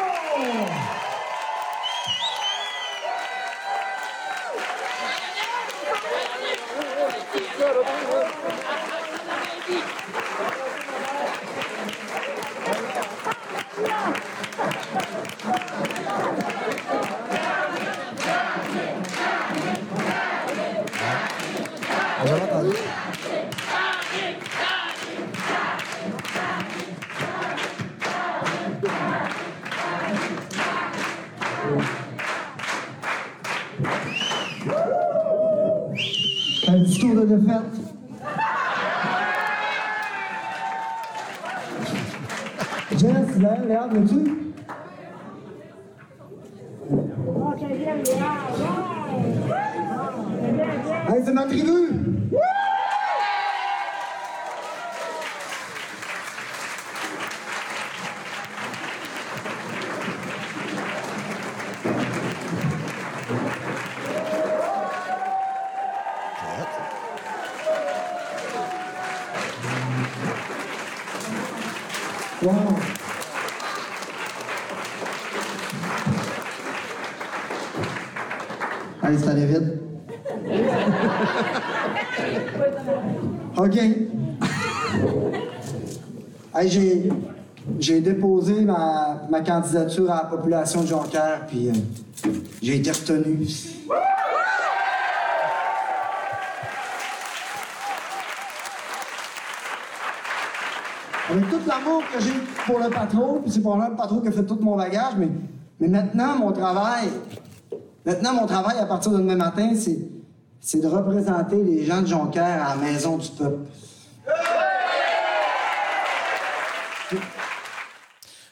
J'ai, déposé ma, candidature à la population de Jonquière, puis euh, j'ai été retenu. Avec tout l'amour que j'ai pour le patron, puis c'est pour le patron qui a fait tout mon bagage, mais, maintenant, mon travail, maintenant, mon travail à partir de demain matin, c'est, c'est de représenter les gens de Jonquière à la maison du peuple.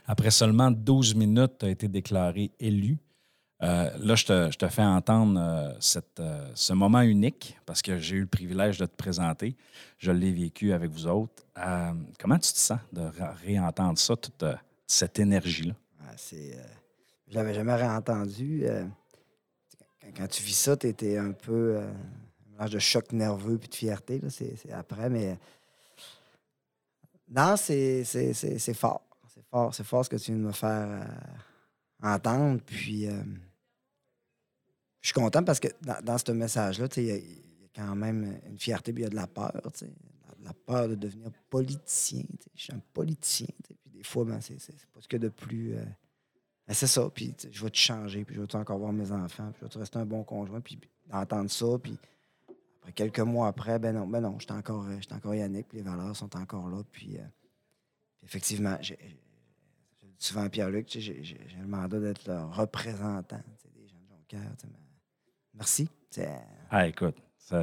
Après seulement 12 minutes, tu as été déclaré élu. Euh, là, je te, fais entendre euh, euh, ce moment unique parce que j'ai eu le privilège de te présenter. Je l'ai vécu avec vous autres. Comment tu te sens de ré- réentendre ça, toute cette énergie-là? Ah, c'est, je l'avais jamais réentendu. quand, tu vis ça, tu étais un peu un mélange de choc nerveux puis de fierté. là, c'est, après, mais non, c'est fort. C'est fort. C'est fort ce que tu viens de me faire euh, entendre. Puis euh, je suis content parce que dans, dans ce message-là, tu il y, a- quand même une fierté, puis il y a de la peur. tu La, peur de devenir politicien. tu. Je suis un politicien. tu Puis des fois, ben, c'est, pas ce que de plus. euh, ben, c'est ça. Puis tu je vais te changer, puis je vais encore voir mes enfants, puis je vais te rester un bon conjoint, puis d'entendre ça, puis après quelques mois après, ben non, ben non, j'étais encore, encore Yannick, puis les valeurs sont encore là, puis effectivement, j'ai, j'ai- je le dis souvent Pierre-Luc, tu sais, j'ai, le mandat d'être le représentant tu sais, des gens de Jonquière. tu sais, mais- Merci. C'est- Ah, écoute,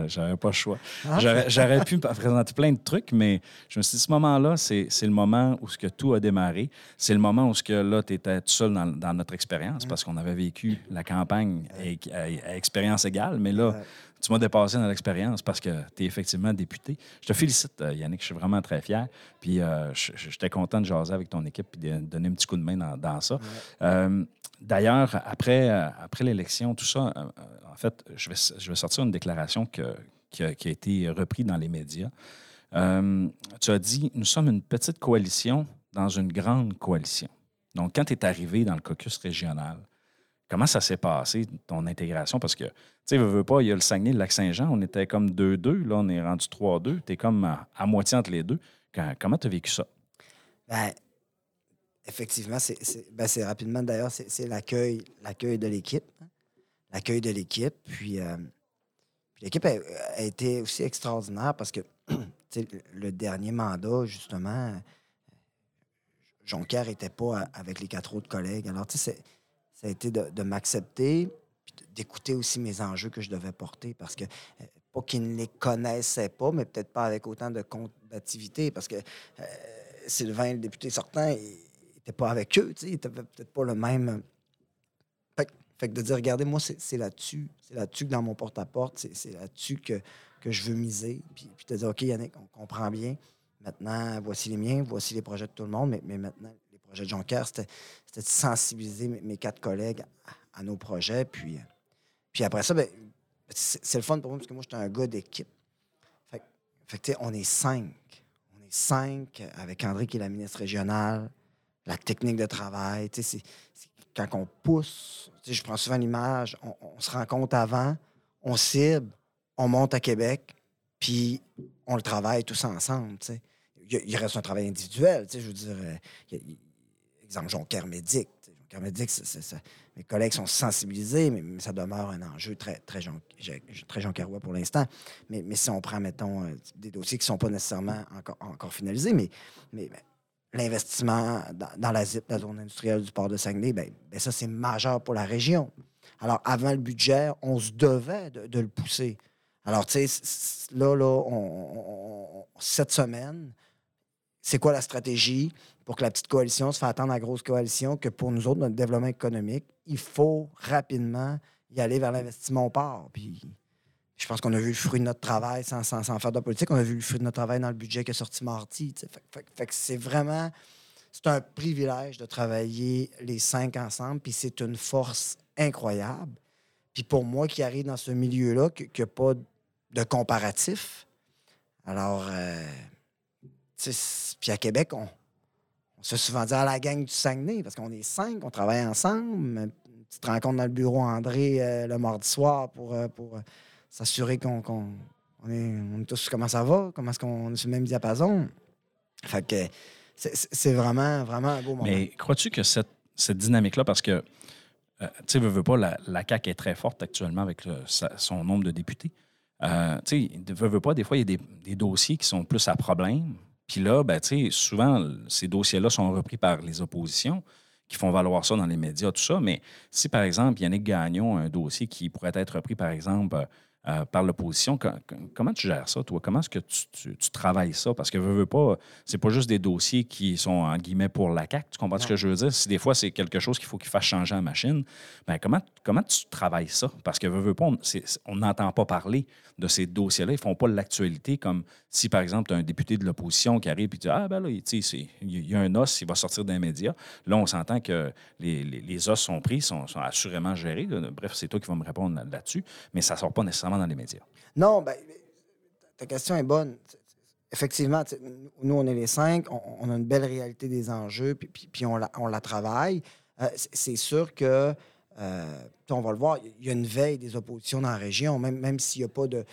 j'avais pas le choix. Ah, J'aurais, pu présenter plein de trucs, mais je me suis dit, ce moment-là, c'est, le moment où ce que tout a démarré. C'est le moment où ce que là, tu étais tout seul dans, dans notre expérience parce qu'on avait vécu la campagne à, à- à expérience égale. Mais là. Tu m'as dépassé dans l'expérience parce que tu es effectivement député. Je te félicite, euh, Yannick. Je suis vraiment très fier. Puis euh, j'étais content de jaser avec ton équipe et de donner un petit coup de main dans, dans ça. Euh, D'ailleurs, après, euh, après l'élection, tout ça, en fait, je vais, je vais sortir une déclaration que- qui, a, qui a été reprise dans les médias. Euh, tu as dit Nous sommes une petite coalition dans une grande coalition. Donc, quand tu es arrivé dans le caucus régional, comment ça s'est passé, ton intégration? Parce que, sais, veux, pas, il y a le Saguenay, le Lac-Saint-Jean, on était comme 2-2, là, on est rendu 3-2. Tu es comme à, moitié entre les deux. Comment tu as vécu ça? Ben, effectivement, c'est ben, rapidement d'ailleurs, c'est l'accueil, de l'équipe. hein. L'accueil de l'équipe. Puis, euh, l'équipe a, été aussi extraordinaire parce que [CLEARS THROAT] le dernier mandat, justement, Jonquière n'était pas avec les quatre autres collègues. Alors, tu sais, ça a été de, m'accepter d'écouter aussi mes enjeux que je devais porter parce que, euh, pas qu'ils ne les connaissaient pas, mais peut-être pas avec autant de compte d'activité parce que euh, Sylvain, le député sortant, il n'était pas avec eux, il n'était peut-être pas le même. Fait, que- de dire, regardez, moi, c'est là-dessus, c'est là-dessus que dans mon porte-à-porte, c'est- là-dessus que, que je veux miser. Puis, puis de dire, OK, Yannick, on comprend bien. Maintenant, voici les miens, voici les projets de tout le monde, mais, maintenant, les projets de Jonquière, c'était de sensibiliser mes, mes quatre collègues à, nos projets. Puis, puis après ça, ben, c'est le fun pour moi parce que moi, j'étais un gars d'équipe. Fait, que- on est cinq. On est cinq avec André qui est la ministre régionale, la technique de travail. C'est- quand on pousse, je prends souvent l'image, on, se rencontre avant, on cible, on monte à Québec, puis on le travaille tous ensemble. Il, il reste un travail individuel. Je veux dire, euh, il il- exemple, Jonquière Médic. C'est- c'est- ça- mes collègues sont sensibilisés, mais, ça demeure un enjeu très, très, jon- très pour l'instant. Mais, mais si on prend, mettons, euh, des dossiers qui ne sont pas nécessairement encore, encore finalisés, mais, mais, mais l'investissement dans, la ZIP, la zone industrielle du port de Saguenay, ben, ben ça, c'est majeur pour la région. Alors, avant le budget, on se devait de, le pousser. Alors, tu sais, là, là, cette semaine, c'est quoi la stratégie? Pour que la petite coalition se fasse attendre à la grosse coalition, que pour nous autres, notre développement économique, il faut rapidement y aller vers l'investissement au port. Puis je pense qu'on a vu le fruit de notre travail sans, sans, sans faire de politique. On a vu le fruit de notre travail dans le budget qui est sorti mardi. Fait, fait- que c'est vraiment... C'est un privilège de travailler les cinq ensemble, puis c'est une force incroyable. Puis pour moi qui arrive dans ce milieu-là, qui n'a pas de comparatif, alors... euh, puis à Québec, on, on se souvent dire à la gang du Saguenay, parce qu'on est cinq, on travaille ensemble. Une petite rencontre dans le bureau André euh, le mardi soir pour, euh, pour euh, s'assurer qu'on on est, on est tous comment ça va, comment est-ce qu'on est sur le même diapason. Fait que c'est- vraiment, vraiment un beau moment. Mais crois-tu que cette, cette dynamique-là, parce que, tu sais, veux, pas, la, la CAQ est très forte actuellement avec son nombre de députés. Tu sais, veux pas, des fois, il y a des, des dossiers qui sont plus à problème. Puis là, ben, souvent, ces dossiers-là sont repris par les oppositions qui font valoir ça dans les médias, tout ça. Mais si, par exemple, Yannick Gagnon a un dossier qui pourrait être repris, par exemple, euh, par l'opposition, co- co- comment tu gères ça, toi? Comment est-ce que tu, tu- tu travailles ça? Parce que, veux, veux pas, c'est pas juste des dossiers qui sont, en guillemets, pour la CAQ. Tu comprends ce que je veux dire? Si des fois, c'est quelque chose qu'il faut qu'il fasse changer la machine, ben comment, comment tu travailles ça? Parce que, veux, veux pas, on n'entend pas parler de ces dossiers-là. Ils font pas l'actualité comme si, par exemple, tu as un député de l'opposition qui arrive et dit Ah, ben là, il y a un os, il va sortir d'un média. Là, on s'entend que les, les- les os sont pris, sont, sont assurément gérés. Bref, c'est toi qui vas me répondre là- là-dessus, mais ça sort pas nécessairement dans les médias. Non, ben, ta question est bonne. Effectivement, nous, on est les cinq, on, a une belle réalité des enjeux, puis, on, la, travaille. Euh, c'est- sûr que, euh, on va le voir, il y a une veille des oppositions dans la région, même, même s'il n'y a pas de,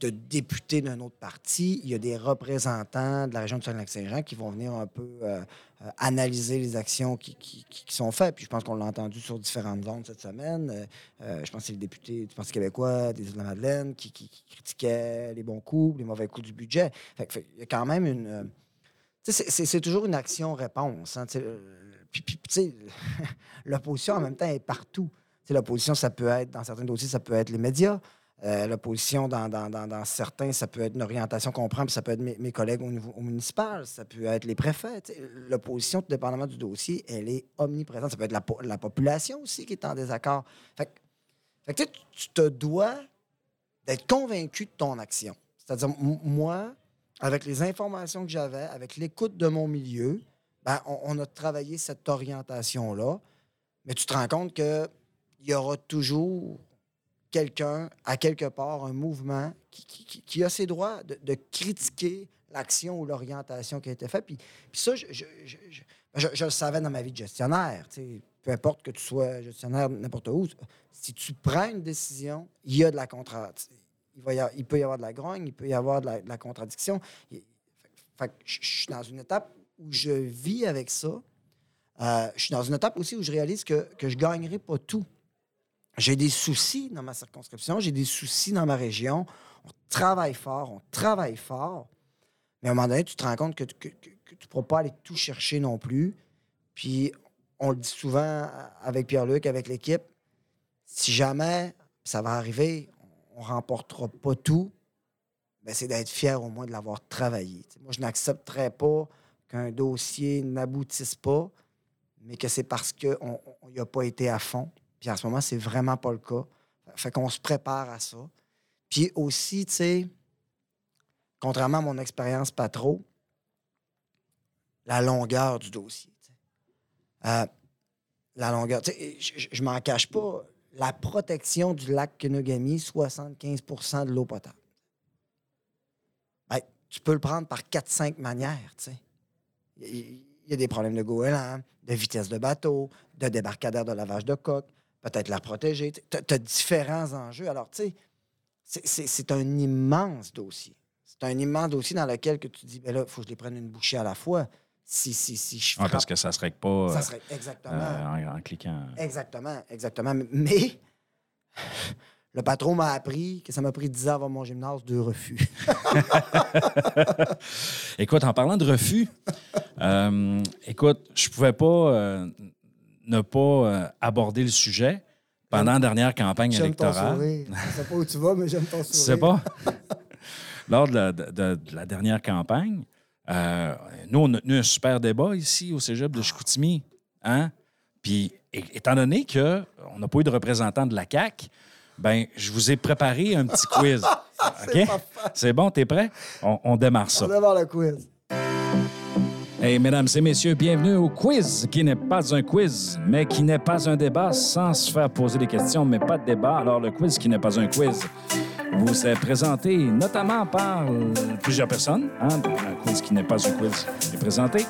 de députés d'un autre parti, il y a des représentants de la région de Saint-Lac-Saint-Jean qui vont venir un peu euh, euh, analyser les actions qui, qui- sont faites. Puis je pense qu'on l'a entendu sur différentes zones cette semaine. Euh, je pense que c'est le député du Parti québécois des Îles-de-la-Madeleine qui, qui- critiquait les bons coups, les mauvais coups du budget. Il y a quand même une... c'est- toujours une action-réponse. hein, puis, puis, tu sais, [LAUGHS] l'opposition, en même temps, est partout. L'opposition, ça peut être, dans certains dossiers, ça peut être les médias. Euh, L'opposition, dans, dans- dans- certains, ça peut être une orientation qu'on prend, puis ça peut être mes, collègues au niveau au municipal, ça peut être les préfets. L'opposition, tout dépendamment du dossier, elle est omniprésente. Ça peut être la, po- la population aussi qui est en désaccord. Fait, que- tu te dois d'être convaincu de ton action. C'est-à-dire, moi, avec les informations que j'avais, avec l'écoute de mon milieu, ben, on, on a travaillé cette orientation-là. Mais tu te rends compte qu'il y aura toujours quelqu'un, à quelque part, un mouvement qui, a ses droits de, critiquer l'action ou l'orientation qui a été faite. Puis, ça, je, je- je- je- je- le savais dans ma vie de gestionnaire. tu sais. Peu importe que tu sois gestionnaire n'importe où, si tu prends une décision, il y a de la contra... Il, va y il peut y avoir de la grogne, il peut y avoir de la, contradiction. Fait que je je suis dans une étape où je vis avec ça. Euh, je suis dans une étape aussi où je réalise que, que je ne gagnerai pas tout. J'ai des soucis dans ma circonscription, j'ai des soucis dans ma région. On travaille fort, on travaille fort. Mais à un moment donné, tu te rends compte que, tu ne pourras pas aller tout chercher non plus. Puis, on le dit souvent avec Pierre-Luc, avec l'équipe, si jamais ça va arriver, on ne remportera pas tout, ben, c'est d'être fier au moins de l'avoir travaillé. Moi, je n'accepterais pas qu'un dossier n'aboutisse pas, mais que c'est parce qu'on n'y a pas été à fond. Puis en ce moment, c'est vraiment pas le cas. Fait qu'on se prépare à ça. Puis aussi, tu sais, contrairement à mon expérience pas trop, la longueur du dossier. Euh, la longueur. Je, m'en cache pas. La protection du lac Kenogami, 75% de l'eau potable. Ben, tu peux le prendre par 4-5 manières. il y a des problèmes de goéland, de vitesse de bateau, de débarcadère de lavage de coque, peut-être la protéger. Tu as, différents enjeux. Alors, tu sais, c'est- un immense dossier. C'est un immense dossier dans lequel que tu dis, ben là, il faut que je les prenne une bouchée à la fois. Si, si, si je frappe, parce que ça ne se règle pas ça euh, serait exactement. euh, en, en cliquant. Exactement, exactement. Mais [LAUGHS] le patron m'a appris que ça m'a pris 10 ans avant mon gymnase de refus. [LAUGHS] Écoute, en parlant de refus, euh, écoute, je pouvais pas euh, ne pas euh, aborder le sujet pendant la dernière campagne ton électorale. sourire. Je sais pas où tu vas, mais j'aime ton sourire. [LAUGHS] Tu sais pas? [LAUGHS] Lors de la, de- de- de la dernière campagne, euh, nous, on a tenu un super débat ici au cégep de Chicoutimi. Hein? Puis, étant donné qu'on n'a pas eu de représentant de la CAQ, ben, je vous ai préparé un petit [LAUGHS] quiz. OK? C'est bon, t'es prêt? On, on démarre ça. On voir le quiz. Hey, mesdames et messieurs, bienvenue au quiz qui n'est pas un quiz, mais qui n'est pas un débat sans se faire poser des questions, mais pas de débat. Alors, le quiz qui n'est pas un quiz vous est présenté notamment par plusieurs personnes. hein. Un quiz qui n'est pas un quiz est présenté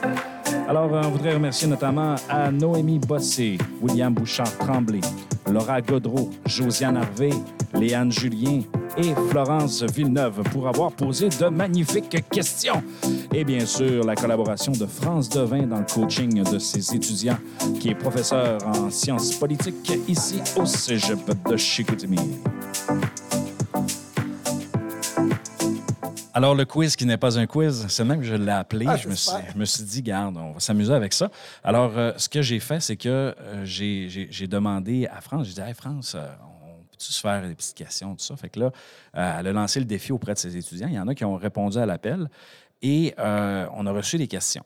Alors, euh, on voudrait remercier notamment à Noémie Bossé, William Bouchard-Tremblay, Laura Godreau, Josiane Harvey, Léane Julien et Florence Villeneuve pour avoir posé de magnifiques questions. Et bien sûr, la collaboration de France Devin dans le coaching de ses étudiants, qui est professeur en sciences politiques ici au Cégep de Chicoutimi. Alors, le quiz qui n'est pas un quiz, c'est même que je l'ai appelé. Ah, je, me suis, j'espère. je me suis dit, garde, on va s'amuser avec ça. Alors, euh, ce que j'ai fait, c'est que euh, j'ai- demandé à France, j'ai dit, hey, France, euh, on peut-tu se faire des petites questions, tout ça? Fait que là, elle a lancé le défi auprès de ses étudiants. Il y en a qui ont répondu à l'appel et on a reçu des questions.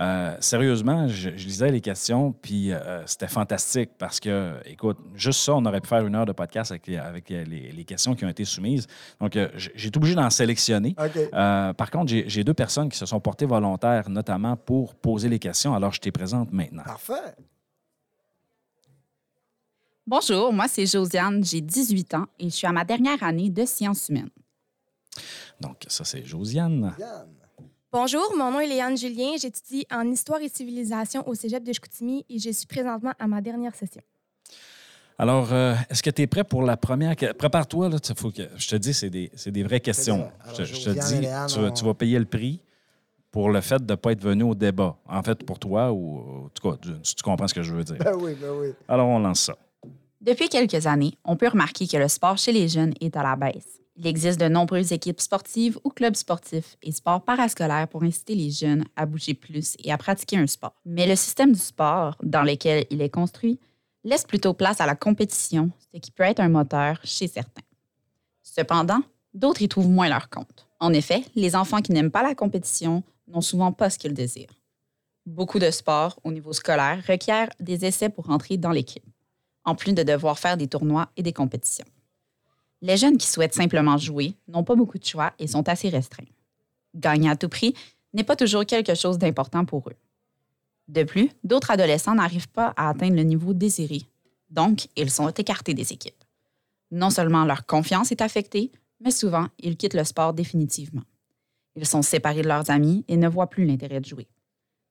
Euh, sérieusement, je, je lisais les questions, puis euh, c'était fantastique parce que, écoute, juste ça, on aurait pu faire une heure de podcast avec les, avec les, les questions qui ont été soumises. Donc, euh, j'ai été obligé d'en sélectionner. Euh, par contre, j'ai j'ai deux personnes qui se sont portées volontaires, notamment pour poser les questions. Alors, je t'ai présente maintenant. Parfait. Bonjour, moi c'est Josiane, j'ai 18 ans et je suis à ma dernière année de sciences humaines. Donc, ça, c'est Josiane. Yann. Bonjour, mon nom est Léane Julien. J'étudie en histoire et civilisation au cégep de Chicoutimi et je suis présentement à ma dernière session. Alors, euh, est-ce que tu es prêt pour la première? Prépare-toi, là. tu- Faut que, je te dis, c'est des, c'est des vraies questions. Alors, Je, je te dis, Léane, tu, vas- on- tu vas payer le prix pour le fait de ne pas être venu au débat. En fait, pour toi, ou en tout cas, tu, si tu comprends ce que je veux dire. Ben oui, ben oui. Alors, on lance ça. Depuis quelques années, on peut remarquer que le sport chez les jeunes est à la baisse. Il existe de nombreuses équipes sportives ou clubs sportifs et sports parascolaires pour inciter les jeunes à bouger plus et à pratiquer un sport. Mais le système du sport dans lequel il est construit laisse plutôt place à la compétition, ce qui peut être un moteur chez certains. Cependant, d'autres y trouvent moins leur compte. En effet, les enfants qui n'aiment pas la compétition n'ont souvent pas ce qu'ils désirent. Beaucoup de sports au niveau scolaire requièrent des essais pour entrer dans l'équipe en plus de devoir faire des tournois et des compétitions. Les jeunes qui souhaitent simplement jouer n'ont pas beaucoup de choix et sont assez restreints. Gagner à tout prix n'est pas toujours quelque chose d'important pour eux. De plus, d'autres adolescents n'arrivent pas à atteindre le niveau désiré, donc ils sont écartés des équipes. Non seulement leur confiance est affectée, mais souvent ils quittent le sport définitivement. Ils sont séparés de leurs amis et ne voient plus l'intérêt de jouer.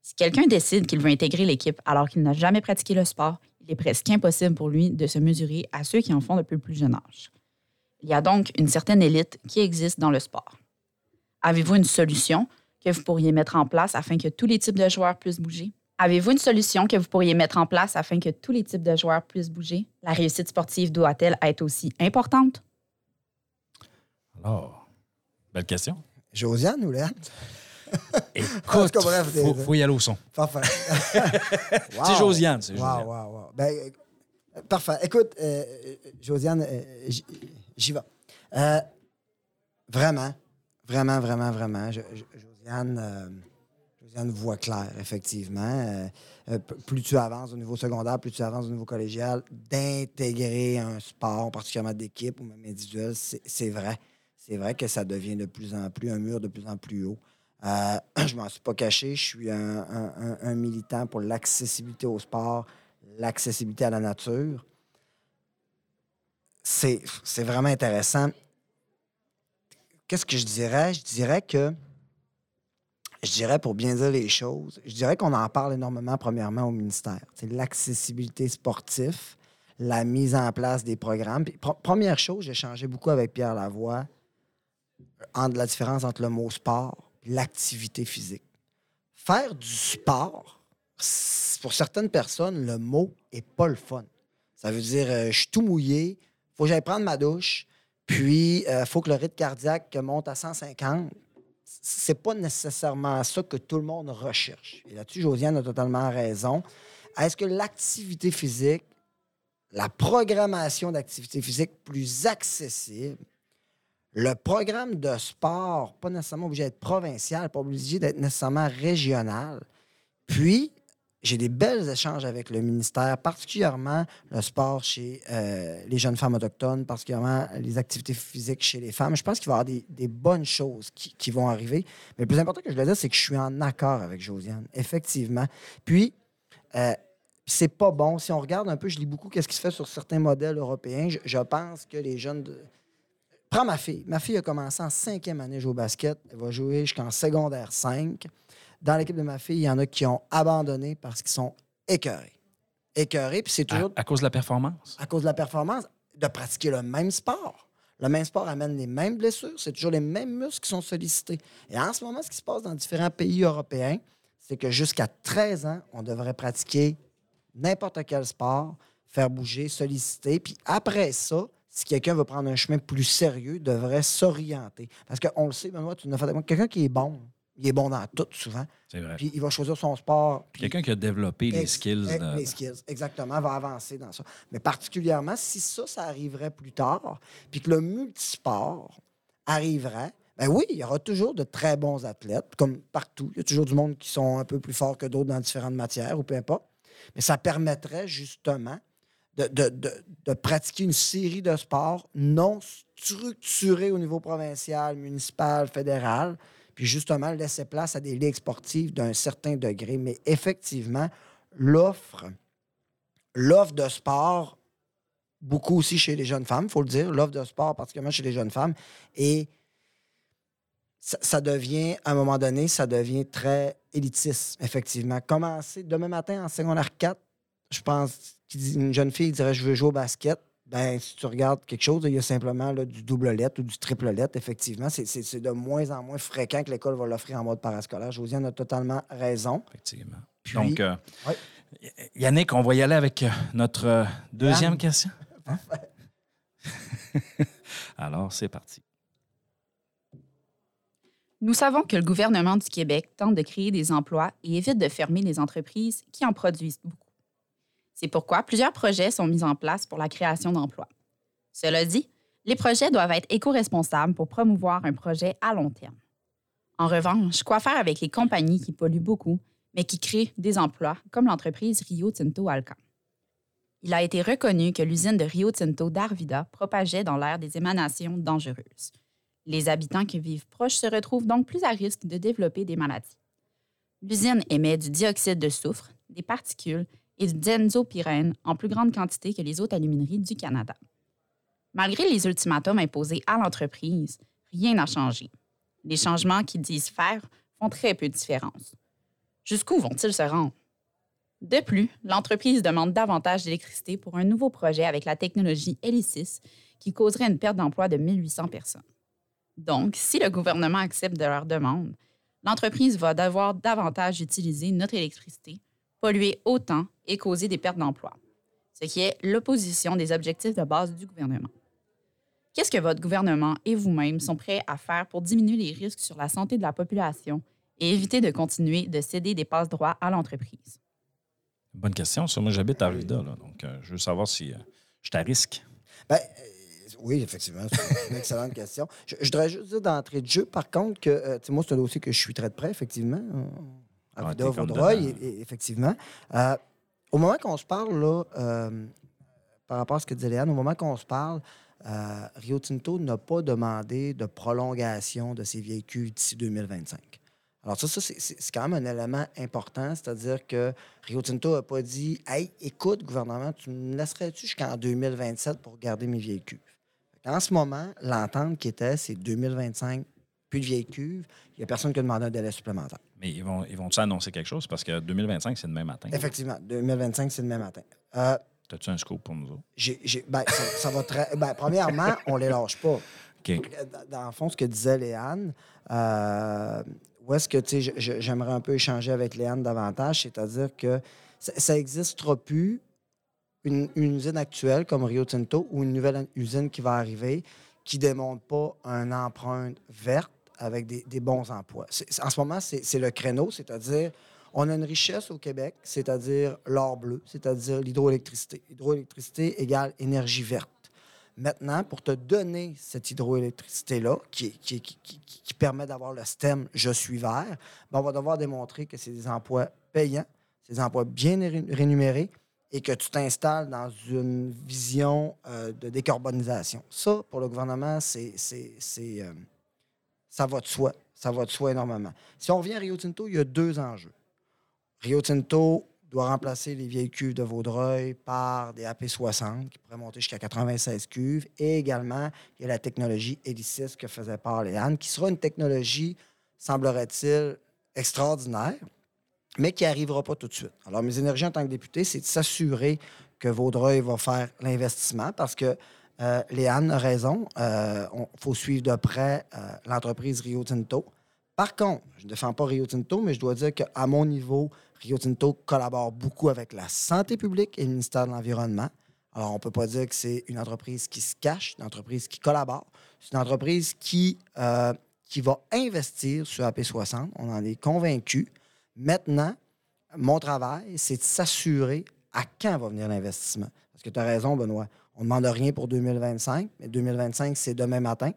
Si quelqu'un décide qu'il veut intégrer l'équipe alors qu'il n'a jamais pratiqué le sport, il est presque impossible pour lui de se mesurer à ceux qui en font depuis le plus jeune âge. Il y a donc une certaine élite qui existe dans le sport. Avez-vous une solution que vous pourriez mettre en place afin que tous les types de joueurs puissent bouger? Avez-vous une solution que vous pourriez mettre en place afin que tous les types de joueurs puissent bouger? La réussite sportive doit-elle être aussi importante? Alors, belle question. Josiane ou Léane? [LAUGHS] Écoute, [LAUGHS] faut, y aller au son. Parfait. [LAUGHS] Wow. C'est Josiane, c'est Wow, Josiane. wow, wow. Ben, euh, parfait. Écoute, euh, euh, Josiane, euh, j'y vais. Euh, vraiment, vraiment, vraiment, vraiment. Jo- Jo- Josiane, euh, Josiane voit clair, effectivement. Euh, plus tu avances au niveau secondaire, plus tu avances au niveau collégial, d'intégrer un sport, particulièrement d'équipe ou même individuel, c'est vrai. C'est vrai que ça devient de plus en plus un mur de plus en plus haut. Euh, [CLEARS THROAT] je m'en suis pas caché. Je suis un militant pour l'accessibilité au sport, l'accessibilité à la nature. C'est c'est vraiment intéressant. Qu'est-ce que je dirais? Je dirais que, je dirais pour bien dire les choses, je dirais qu'on en parle énormément, premièrement, au ministère. C'est l'accessibilité sportive, la mise en place des programmes. Première chose, j'ai échangé beaucoup avec Pierre Lavoie entre la différence entre le mot sport et l'activité physique. Faire du sport, pour certaines personnes, le mot est pas le fun. Ça veut dire, euh, je suis tout mouillé, faut que j'aille prendre ma douche, puis il faut que le rythme cardiaque monte à 150. C'est pas nécessairement ça que tout le monde recherche. Et là-dessus, Josiane a totalement raison. Est-ce que l'activité physique, la programmation d'activité physique plus accessible, le programme de sport, pas nécessairement obligé d'être provincial, pas obligé d'être nécessairement régional. Puis, j'ai des belles échanges avec le ministère, particulièrement le sport chez euh, les jeunes femmes autochtones, particulièrement les activités physiques chez les femmes. Je pense qu'il va y avoir des, bonnes choses qui, vont arriver. Mais le plus important que je voulais dire, c'est que je suis en accord avec Josiane, effectivement. Puis, euh, c'est pas bon. Si on regarde un peu, je lis beaucoup qu'est-ce qui se fait sur certains modèles européens. Je, pense que les jeunes... Prends ma fille. Ma fille a commencé en cinquième année à jouer au basket. Elle va jouer jusqu'en secondaire 5. Dans l'équipe de ma fille, il y en a qui ont abandonné parce qu'ils sont écœurés. Écœurés, puis c'est À, toujours à cause de la performance? à cause de la performance, de pratiquer le même sport. Le même sport amène les mêmes blessures, c'est toujours les mêmes muscles qui sont sollicités. Et en ce moment, ce qui se passe dans différents pays européens, c'est que jusqu'à 13 ans, on devrait pratiquer n'importe quel sport, faire bouger, solliciter. Puis après ça, si quelqu'un veut prendre un chemin plus sérieux, devrait s'orienter. Parce qu'on le sait, Benoît, tu nous as fait quelqu'un qui est bon, il est bon dans tout souvent, C'est vrai. puis il va choisir son sport. puis Quelqu'un qui a développé les skills. de- Les skills, exactement, va avancer dans ça. Mais particulièrement, si ça, ça arriverait plus tard, puis que le multisport arriverait, ben oui, il y aura toujours de très bons athlètes, comme partout. Il y a toujours du monde qui sont un peu plus forts que d'autres dans différentes matières, ou peu importe. Mais ça permettrait justement de, de- de- de pratiquer une série de sports non structurés au niveau provincial, municipal, fédéral, justement laisser place à des ligues sportives d'un certain degré. Mais effectivement, l'offre, l'offre de sport, beaucoup aussi chez les jeunes femmes, il faut le dire, l'offre de sport, particulièrement chez les jeunes femmes, et ça, devient, à un moment donné, ça devient très élitiste, effectivement. Commencer demain matin en secondaire 4, je pense qu'une jeune fille dirait je veux jouer au basket. Ben, si tu regardes quelque chose, il y a simplement là, du double lettre ou du triple lettre, effectivement. C'est- de moins en moins fréquent que l'école va l'offrir en mode parascolaire. Josiane a totalement raison. Effectivement. Puis- Donc, euh, Ouais. Yannick, on va y aller avec euh, notre euh, deuxième Yann. question. [LAUGHS] Hein? [LAUGHS] Alors, c'est parti. Nous savons que le gouvernement du Québec tente de créer des emplois et évite de fermer les entreprises qui en produisent beaucoup. C'est pourquoi plusieurs projets sont mis en place pour la création d'emplois. Cela dit, les projets doivent être éco-responsables pour promouvoir un projet à long terme. En revanche, quoi faire avec les compagnies qui polluent beaucoup, mais qui créent des emplois, comme l'entreprise Rio Tinto Alcan? Il a été reconnu que l'usine de Rio Tinto d'Arvida propageait dans l'air des émanations dangereuses. Les habitants qui vivent proches se retrouvent donc plus à risque de développer des maladies. L'usine émet du dioxyde de soufre, des particules et du benzopyrène en plus grande quantité que les autres alumineries du Canada. Malgré les ultimatums imposés à l'entreprise, rien n'a changé. Les changements qu'ils disent faire font très peu de différence. Jusqu'où vont-ils se rendre? De plus, l'entreprise demande davantage d'électricité pour un nouveau projet avec la technologie Helicis qui causerait une perte d'emploi de 1800 personnes. Donc, si le gouvernement accepte de leur demande, l'entreprise va devoir davantage utiliser notre électricité, polluer autant et causer des pertes d'emploi, ce qui est l'opposition des objectifs de base du gouvernement. Qu'est-ce que votre gouvernement et vous-même sont prêts à faire pour diminuer les risques sur la santé de la population et éviter de continuer de céder des passe-droits à l'entreprise? Bonne question. Ça, moi, j'habite à Arvida, là, donc euh, je veux savoir si euh, je suis à risque. Ben, euh, oui, effectivement, c'est une excellente question. Je, je voudrais juste dire d'entrée de jeu, par contre, que euh, tu sais, moi, c'est un dossier que je suis très de près, effectivement. Ah, Vaudreuil, et- et- effectivement. Euh, au moment qu'on se parle, là, euh, par rapport à ce que disait Léane, au moment qu'on se parle, euh, Rio Tinto n'a pas demandé de prolongation de ses véhicules d'ici 2025. Alors ça, ça c'est quand même un élément important, c'est-à-dire que Rio Tinto n'a pas dit « Hey, écoute, gouvernement, tu me laisserais-tu jusqu'en 2027 pour garder mes vieilles cuves? » En ce moment, l'entente qui était, c'est 2025, plus de vieilles cuves. Il n'y a personne qui a demandé un délai supplémentaire. Mais ils vont ils vont annoncer quelque chose? Parce que 2025, c'est demain matin. Effectivement, 2025, c'est demain matin. Euh, As-tu un scoop pour nous autres? j'ai- ben, ça, ça va très. Ben, premièrement, on les lâche pas. [LAUGHS] OK. Dans- le fond, ce que disait Léane, euh, où est-ce que, tu j'aimerais un peu échanger avec Léane davantage, c'est-à-dire que ça n'existera plus une, une usine actuelle comme Rio Tinto ou une nouvelle usine qui va arriver qui ne démontre pas une empreinte verte avec des, bons emplois. En ce moment, c'est le créneau, c'est-à-dire on a une richesse au Québec, c'est-à-dire l'or bleu, c'est-à-dire l'hydroélectricité. L'hydroélectricité égale énergie verte. Maintenant, pour te donner cette hydroélectricité-là, qui, permet d'avoir le STEM Je suis vert, ben, on va devoir démontrer que c'est des emplois payants, c'est des emplois bien ré- rémunérés et que tu t'installes dans une vision euh, de décarbonisation. Ça, pour le gouvernement, c'est, euh, ça va de soi. Ça va de soi énormément. Si on revient à Rio Tinto, il y a deux enjeux. Rio Tinto doit remplacer les vieilles cuves de Vaudreuil par des AP60 qui pourraient monter jusqu'à 96 cuves. Et également, il y a la technologie Helicis que faisait part Léane, qui sera une technologie, semblerait-il, extraordinaire, mais qui n'arrivera pas tout de suite. Alors, mes énergies en tant que député, c'est de s'assurer que Vaudreuil va faire l'investissement parce que euh, Léane a raison. Il faut suivre de près euh, l'entreprise Rio Tinto. Par contre, je ne défends pas Rio Tinto, mais je dois dire qu'à mon niveau, Rio Tinto collabore beaucoup avec la santé publique et le ministère de l'Environnement. Alors, on ne peut pas dire que c'est une entreprise qui se cache, une entreprise qui collabore. C'est une entreprise qui, euh, qui va investir sur AP60. On en est convaincu. Maintenant, mon travail, c'est de s'assurer à quand va venir l'investissement. Parce que tu as raison, Benoît. On ne demande rien pour 2025, mais 2025, c'est demain matin.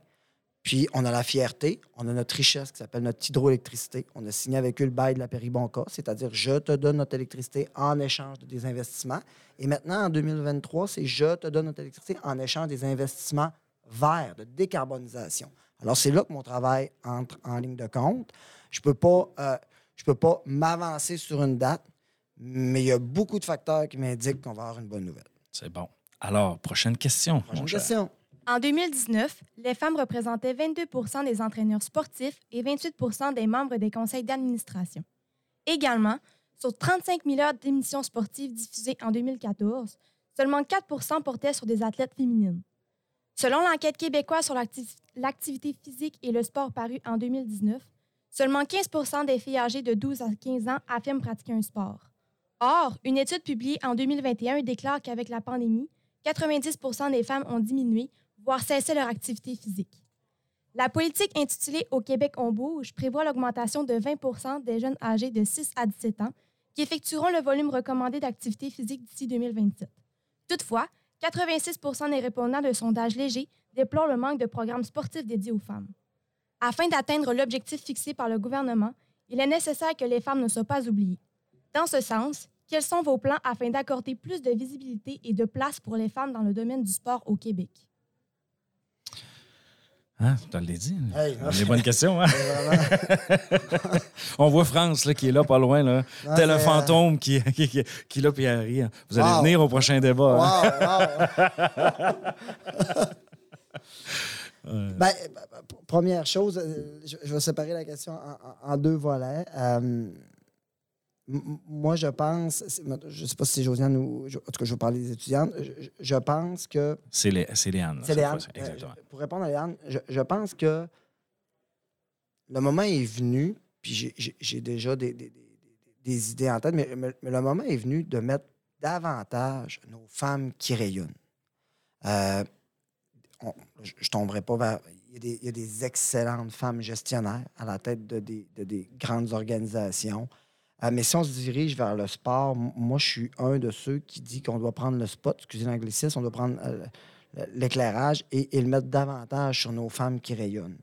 Puis, on a la fierté, on a notre richesse qui s'appelle notre hydroélectricité. On a signé avec eux le bail de la Péribonca, c'est-à-dire je te donne notre électricité en échange de des investissements. Et maintenant, en 2023, c'est je te donne notre électricité en échange des investissements verts, de décarbonisation. Alors, c'est là que mon travail entre en ligne de compte. Je ne peux euh, peux pas m'avancer sur une date, mais il y a beaucoup de facteurs qui m'indiquent qu'on va avoir une bonne nouvelle. C'est bon. Alors, prochaine question. Prochaine question. En 2019, les femmes représentaient 22% des entraîneurs sportifs et 28% des membres des conseils d'administration. Également, sur 35 milliards d'émissions sportives diffusées en 2014, seulement 4% portaient sur des athlètes féminines. Selon l'enquête québécoise sur l'acti- l'activité physique et le sport parue en 2019, seulement 15 des filles âgées de 12 à 15 ans affirment pratiquer un sport. Or, une étude publiée en 2021 déclare qu'avec la pandémie, 90% des femmes ont diminué, voire cessé leur activité physique. La politique intitulée Au Québec, on bouge prévoit l'augmentation de 20% des jeunes âgés de 6 à 17 ans qui effectueront le volume recommandé d'activité physique d'ici 2027. Toutefois, 86 des répondants de sondage léger déplorent le manque de programmes sportifs dédiés aux femmes. Afin d'atteindre l'objectif fixé par le gouvernement, il est nécessaire que les femmes ne soient pas oubliées. Dans ce sens, quels sont vos plans afin d'accorder plus de visibilité et de place pour les femmes dans le domaine du sport au Québec? Hein, tu l'as dit. Hey, Les bonnes questions. Hein? [LAUGHS] Vraiment. [LAUGHS] On voit France là, qui est là, pas loin. Là. Non, Tel un euh, fantôme qui, qui, [LAUGHS] qui, qui est là puis elle rit. hein. Vous allez Wow. venir au prochain débat. hein? Wow, wow. Ben, première chose, euh, je, je vais séparer la question en, deux volets. Euh, moi, je pense, je ne sais pas si c'est Josiane ou. je- En tout cas, je vais parler des étudiantes. Je, pense que. C'est Lé- c'est Léane. C'est Léane. Euh, Exactement. pour répondre à Léane, je, je pense que le moment est venu, puis j'ai- déjà des, des- des- des idées en tête, mais, mais- mais le moment est venu de mettre davantage nos femmes qui rayonnent. Euh, on- je ne tomberai pas vers. Il y, a des, il y a des excellentes femmes gestionnaires à la tête de des, de des grandes organisations. Mais si on se dirige vers le sport, moi, je suis un de ceux qui dit qu'on doit prendre le spot, excusez l'anglicisme, on doit prendre euh, l'éclairage et, et le mettre davantage sur nos femmes qui rayonnent.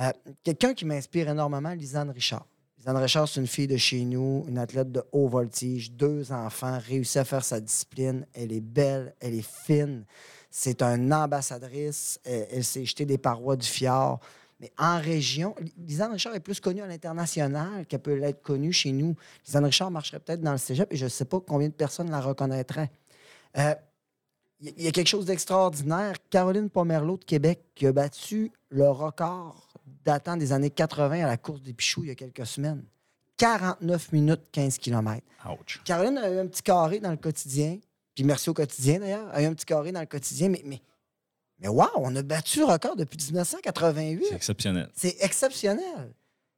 Euh, Quelqu'un qui m'inspire énormément, Lisanne Richard. Lisanne Richard, c'est une fille de chez nous, une athlète de haut voltige, deux enfants, réussit à faire sa discipline. Elle est belle, elle est fine. C'est une ambassadrice. Elle, elle s'est jetée des parois du fjord. Mais en région, Lisanne Richard est plus connue à l'international qu'elle peut l'être connue chez nous. Lisanne Richard marcherait peut-être dans le cégep et je ne sais pas combien de personnes la reconnaîtraient. Euh, il y- il y a quelque chose d'extraordinaire. Caroline Pomerleau de Québec qui a battu le record datant des années 80 à la course des Pichoux il y a quelques semaines. 49 minutes 15 km. Ouch. Caroline a eu un petit carré dans le quotidien. Puis merci au quotidien d'ailleurs. A eu un petit carré dans le quotidien. Mais, mais, mais wow, on a battu le record depuis 1988. C'est exceptionnel. C'est exceptionnel.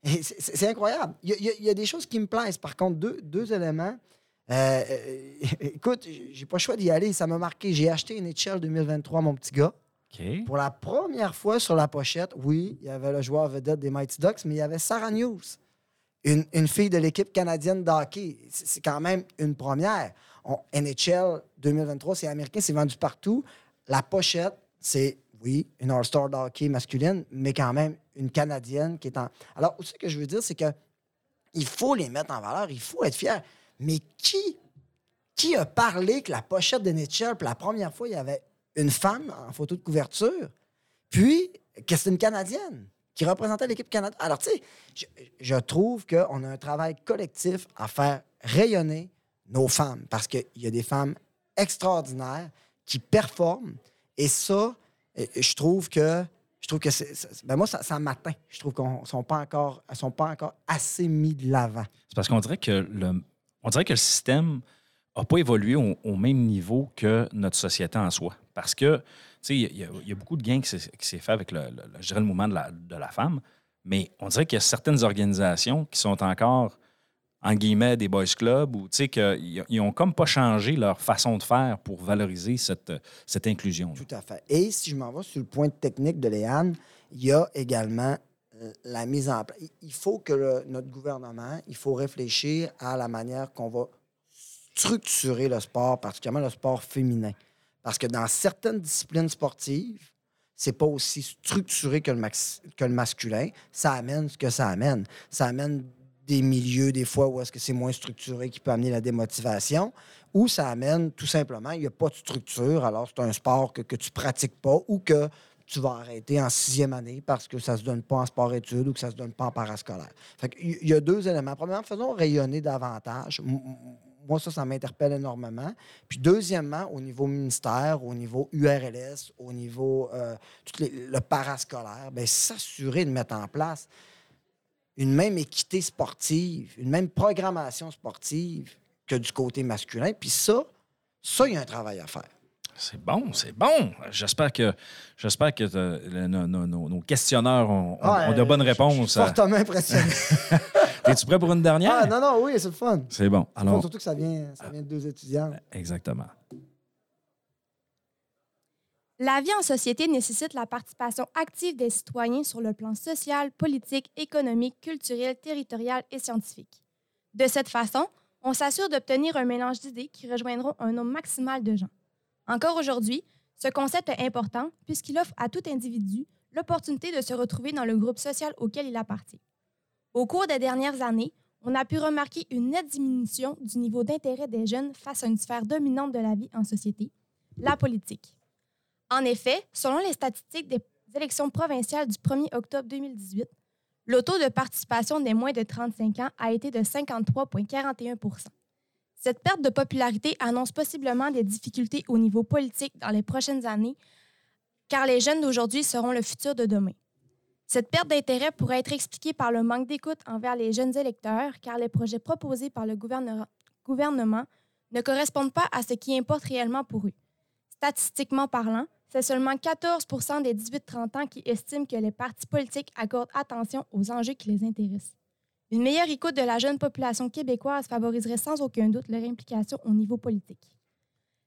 C'est incroyable. Il y, a, il y des choses qui me plaisent. Par contre, deux, deux éléments. Euh, euh, écoute, j'ai pas le choix d'y aller. Ça m'a marqué. J'ai acheté une HL 2023, mon petit gars. Pour la première fois sur la pochette, oui, il y avait le joueur vedette des Mighty Ducks, mais il y avait Sarah News, une, une fille de l'équipe canadienne de hockey. C'est c'est quand même une première. On- NHL 2023, c'est américain, c'est vendu partout. La pochette, c'est, oui, une All-Star hockey masculine, mais quand même une Canadienne qui est en. Alors, ce que je veux dire, c'est que il faut les mettre en valeur, il faut être fier. Mais qui, qui a parlé que la pochette de NHL, pour la première fois, il y avait une femme en photo de couverture, puis que c'est une Canadienne qui représentait l'équipe Canada. Alors, tu sais, je, je trouve qu'on a un travail collectif à faire rayonner nos femmes parce qu'il y a des femmes extraordinaires qui performent et ça, euh, je trouve que Je trouve que c'est. Ben moi, ça, ça m'atteint. Je trouve qu'on sont pas encore, sont pas encore assez mis de l'avant. C'est parce qu'on dirait que le, on dirait que le système n'a pas évolué au, même niveau que notre société en soi. Parce que, tu sais, il y, a- beaucoup de gains qui s'est fait avec le, le- le mouvement de la, de la femme, mais on dirait qu'il y a certaines organisations qui sont encore, en guillemets, des boys clubs, ou tu sais, qu'ils ils ont comme pas changé leur façon de faire pour valoriser cette, cette inclusion. Tout à fait. Et si je m'en vais sur le point technique de Léane, il y a également euh, la mise en place. Il faut que notre gouvernement, il faut réfléchir à la manière qu'on va structurer le sport, particulièrement le sport féminin. Parce que dans certaines disciplines sportives, c'est pas aussi structuré que le, que le masculin. Ça amène ce que ça amène. Ça amène des milieux, des fois, où est-ce que c'est moins structuré, qui peut amener la démotivation, ou ça amène tout simplement, il n'y a pas de structure, alors c'est un sport que, que tu pratiques pas ou que tu vas arrêter en sixième année parce que ça se donne pas en sport-études ou que ça se donne pas en parascolaire. Il y a deux éléments. Premièrement, faisons rayonner davantage. Moi, ça, ça m'interpelle énormément. Puis deuxièmement, au niveau ministère, au niveau URLS, au niveau euh, tout le parascolaire, bien, s'assurer de mettre en place une même équité sportive, une même programmation sportive que du côté masculin. Puis ça, ça, il y a un travail à faire. C'est bon, c'est bon. J'espère que, j'espère que euh, le- nos, nos- questionneurs ont, Ah, de bonnes euh, réponses. Je suis fortement impressionné. [LAUGHS] Es-tu prêt pour une dernière? ah, non, non, oui, c'est le fun. C'est bon. Alors, surtout que ça vient, ça vient de deux étudiants. exactement. La vie en société nécessite la participation active des citoyens sur le plan social, politique, économique, culturel, territorial et scientifique. De cette façon, on s'assure d'obtenir un mélange d'idées qui rejoindront un nombre maximal de gens. Encore aujourd'hui, ce concept est important puisqu'il offre à tout individu l'opportunité de se retrouver dans le groupe social auquel il appartient. Au cours des dernières années, on a pu remarquer une nette diminution du niveau d'intérêt des jeunes face à une sphère dominante de la vie en société, la politique. En effet, selon les statistiques des élections provinciales du 1er octobre 2018, le taux de participation des moins de 35 ans a été de 53,41% Cette perte de popularité annonce possiblement des difficultés au niveau politique dans les prochaines années, car les jeunes d'aujourd'hui seront le futur de demain. Cette perte d'intérêt pourrait être expliquée par le manque d'écoute envers les jeunes électeurs, car les projets proposés par le gouvernement ne correspondent pas à ce qui importe réellement pour eux. Statistiquement parlant, c'est seulement 14% des 18-30 ans qui estiment que les partis politiques accordent attention aux enjeux qui les intéressent. Une meilleure écoute de la jeune population québécoise favoriserait sans aucun doute leur implication au niveau politique.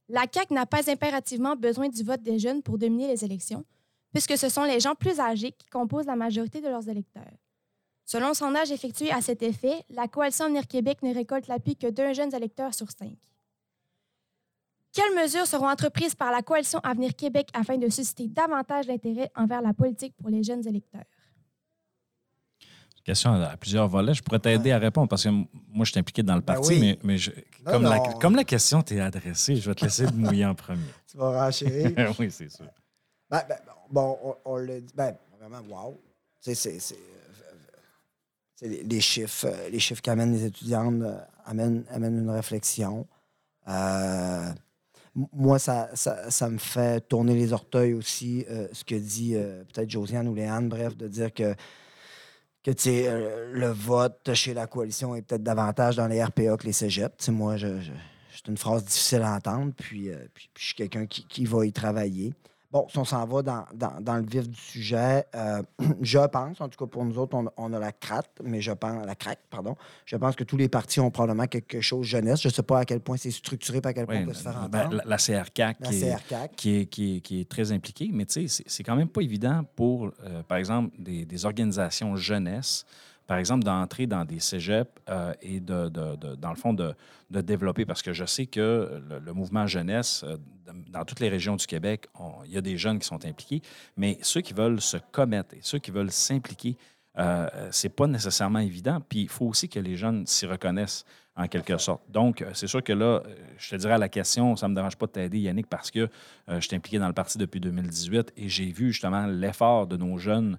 La CAQ n'a pas impérativement besoin du vote des jeunes pour dominer les élections, puisque ce sont les gens plus âgés qui composent la majorité de leurs électeurs. Selon un sondage effectué à cet effet, la coalition Avenir Québec ne récolte l'appui que d'un jeune électeur sur cinq. Quelles mesures seront entreprises par la coalition Avenir Québec afin de susciter davantage d'intérêt envers la politique pour les jeunes électeurs? Question à plusieurs volets. Je pourrais t'aider à répondre parce que moi, je suis impliqué dans le Ben parti, oui. mais, mais je- Non, comme, La, non. comme la question t'est adressée, je vais te laisser te mouiller en premier. [LAUGHS] Tu vas renchérir. [LAUGHS] oui, c'est sûr. Ben, ben, bon, on, on le dit. Ben, vraiment, wow. C'est. c'est, c'est les, les chiffres, euh, les chiffres qu'amènent les étudiantes euh, amènent, amènent une réflexion. Euh, moi, ça, ça, ça me fait tourner les orteils aussi, euh, ce que dit euh, peut-être Josiane ou Léane, bref, de dire que, que euh, le vote chez la coalition est peut-être davantage dans les RPA que les cégeps. Moi, je, c'est une phrase difficile à entendre, puis, puis, puis je suis quelqu'un qui, qui va y travailler. Bon, si on s'en va dans, dans- dans le vif du sujet, euh, [CLEARS THROAT] je pense, en tout cas pour nous autres, on, on a la craque, mais je pense, la craque, pardon. Je pense que tous les partis ont probablement quelque chose jeunesse. Je ne sais pas à quel point c'est structuré, pas à quel point Oui, on peut se faire ben, entendre. la, la CRCAC, La qui, est, qui, est, qui, est, qui est très impliquée, mais tu sais, c'est- c'est quand même pas évident pour, euh, par exemple, des, des organisations jeunesse, par exemple, d'entrer dans des cégeps euh, et, dans le fond, de, développer, parce que je sais que le, mouvement jeunesse, euh, dans toutes les régions du Québec, il y a des jeunes qui sont impliqués, mais ceux qui veulent se commettre et ceux qui veulent s'impliquer, euh, c'est pas nécessairement évident. Puis il faut aussi que les jeunes s'y reconnaissent. En quelque sorte. Donc, euh, c'est sûr que là, euh, je te dirais à la question, ça ne me dérange pas de t'aider, Yannick, parce que euh, je suis impliqué dans le parti depuis 2018 et j'ai vu justement l'effort de nos jeunes